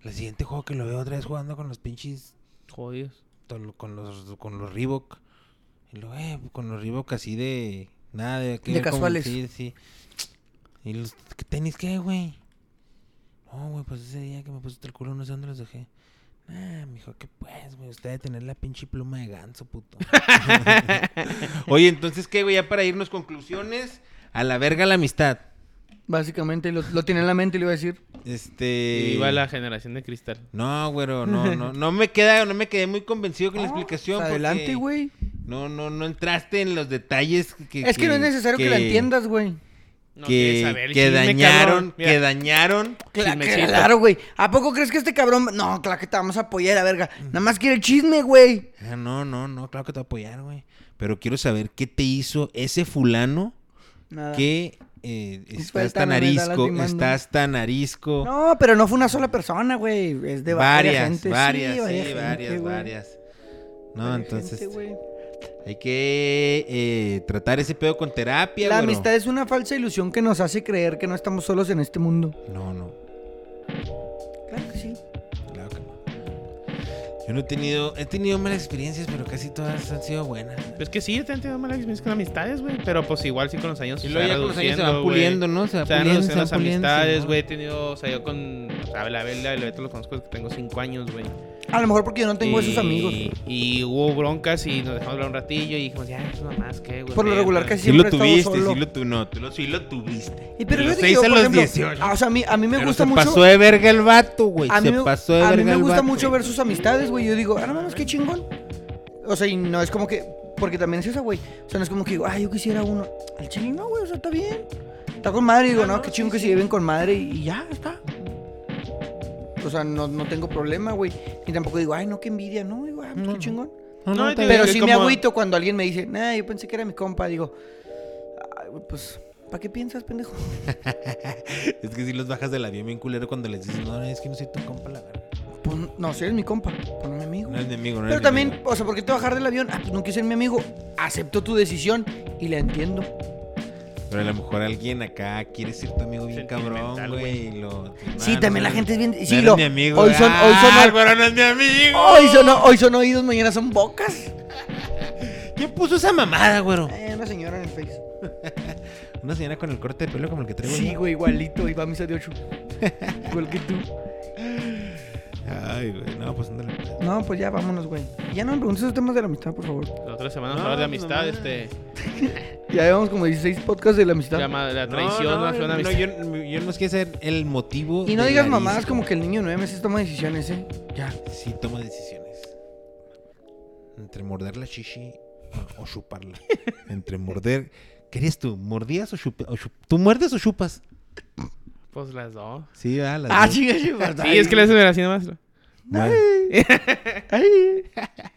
El siguiente juego que lo veo otra vez jugando con los pinches Jodidos. con los con los Reebok. Y lo, eh, con los Reebok así de nada de, que De como- casuales. sí, sí. Y los ¿qué tenis qué, güey. No, güey, pues ese día que me pusiste el culo, no sé dónde los dejé. Ah, mijo, ¿qué pues, güey? Usted debe tener la pinche pluma de ganso, puto. Oye, entonces, ¿qué, güey? Ya para irnos conclusiones, a la verga la amistad. Básicamente lo, lo tenía en la mente y le iba a decir. Este... Iba la generación de cristal. No, güero, no, no, no me queda, no me quedé muy convencido con la explicación. Pues, porque adelante, güey. No, no, no entraste en los detalles que... Es que, no es necesario que, la entiendas, güey. No quieres Que, saber el que chisme, dañaron, que dañaron. Claro, güey. ¿A poco crees que este cabrón.? No, claro que te vamos a apoyar, la verga. Nada más quiere el chisme, güey. Ah, no, no, no, claro que te voy a apoyar, güey. Pero quiero saber qué te hizo ese fulano Nada. que eh, estás Falta tan arisco, estás tan arisco. No, pero no fue una sola persona, güey. Es de varias, varias, gente. varias, sí, sí, varias, gente, varias. No, Varias entonces gente. Hay que eh, tratar ese pedo con terapia, La güero. amistad es una falsa ilusión que nos hace creer que no estamos solos en este mundo. No, no, Claro que sí. claro que no. Yo no he tenido, he tenido malas experiencias, pero casi todas han sido buenas. Pues que sí, yo te han tenido malas experiencias con amistades, güey. Pero pues igual sí con los años. Y se luego ya con los años se van güey. puliendo, ¿no? Se va Se van puliendo, se reduciendo va las puliendo. amistades, sí, güey. He tenido, o sea, yo con, o sea, la Bella y el Beto los conozco desde que tengo cinco años, güey. A lo mejor porque yo no tengo esos amigos. Y hubo broncas y nos dejamos hablar un ratillo y dijimos, ya, eso nomás, ¿qué, güey? Por lo regular casi Sí lo siempre he estado tuviste, solo. sí lo tu no, tú lo, sí lo tuviste. Y pero de los fíjate que 6 yo, a por los ejemplo, 18. ah, o sea, a mí, a mí me Pero gusta se mucho. pasó de verga el vato, güey. a mí, Se me- pasó de a verga mí me el gusta vato. mucho ver sus amistades, güey. Yo digo, ah, no mames, qué chingón. O sea, y no es como que. Porque también es esa, güey. O sea, no es como que digo, ah, yo quisiera uno. Al chile no, güey, o sea, está bien. Está con madre. Y digo, Ah, no, no, qué sí, chingón que sí. se lleven con madre y, y ya, está. O sea, no, no tengo problema, güey. Ni tampoco digo, ay, no, qué envidia, no, digo, ah, pues, No, qué chingón. No, No, y te-. Pero sí me como- agüito cuando alguien me dice, nah, yo pensé que era mi compa. Digo, ay, güey, pues, ¿para qué piensas, pendejo? Es que si los bajas del avión bien culero cuando les dices, no, es que no soy tu compa, la verdad. Pues, no, si eres mi compa, pues no mi amigo. No es mi amigo, no Pero eres mi también, amigo. o sea, ¿por qué te bajar del avión? Ah, pues no quieres ser mi amigo. Acepto tu decisión y la entiendo. Pero a lo mejor alguien acá quiere ser tu amigo bien cabrón, güey. y lo- Sí, no, también no, la gente es bien. Sí, lo. mi amigo. Hoy son, hoy son, Ah, Álvaro no es mi amigo. hoy son, hoy son oídos, mañana son bocas. ¿Quién puso esa mamada, güero? Eh, una señora en el Face. Una señora con el corte de pelo como el que traigo Sí, güey, igualito. Y va a misa de 8. Igual que tú. Ay, güey, no, pues ándale. pues. No, pues ya vámonos, güey. Ya no me preguntes esos temas de la amistad, por favor. La otra semana vamos No, a hablar de amistad, este. Ya llevamos como 16 podcasts de la amistad. Llama la traición, no, no, no, fue una no, amistad. yo, yo no quiero saber el motivo. Y no de digas la mamadas disco. como que el niño 9 meses toma decisiones, ¿eh? Ya. Sí, toma decisiones. Entre morder la chichi o, o chuparla. Entre morder. ¿Qué eres tú? ¿Mordías o chupas? ¿Tú muerdes o chupas? Pues las dos. Sí, ah, las Ah, dos. chinga, chinga. Sí, es que le hacen así nomás. Bueno, Ay.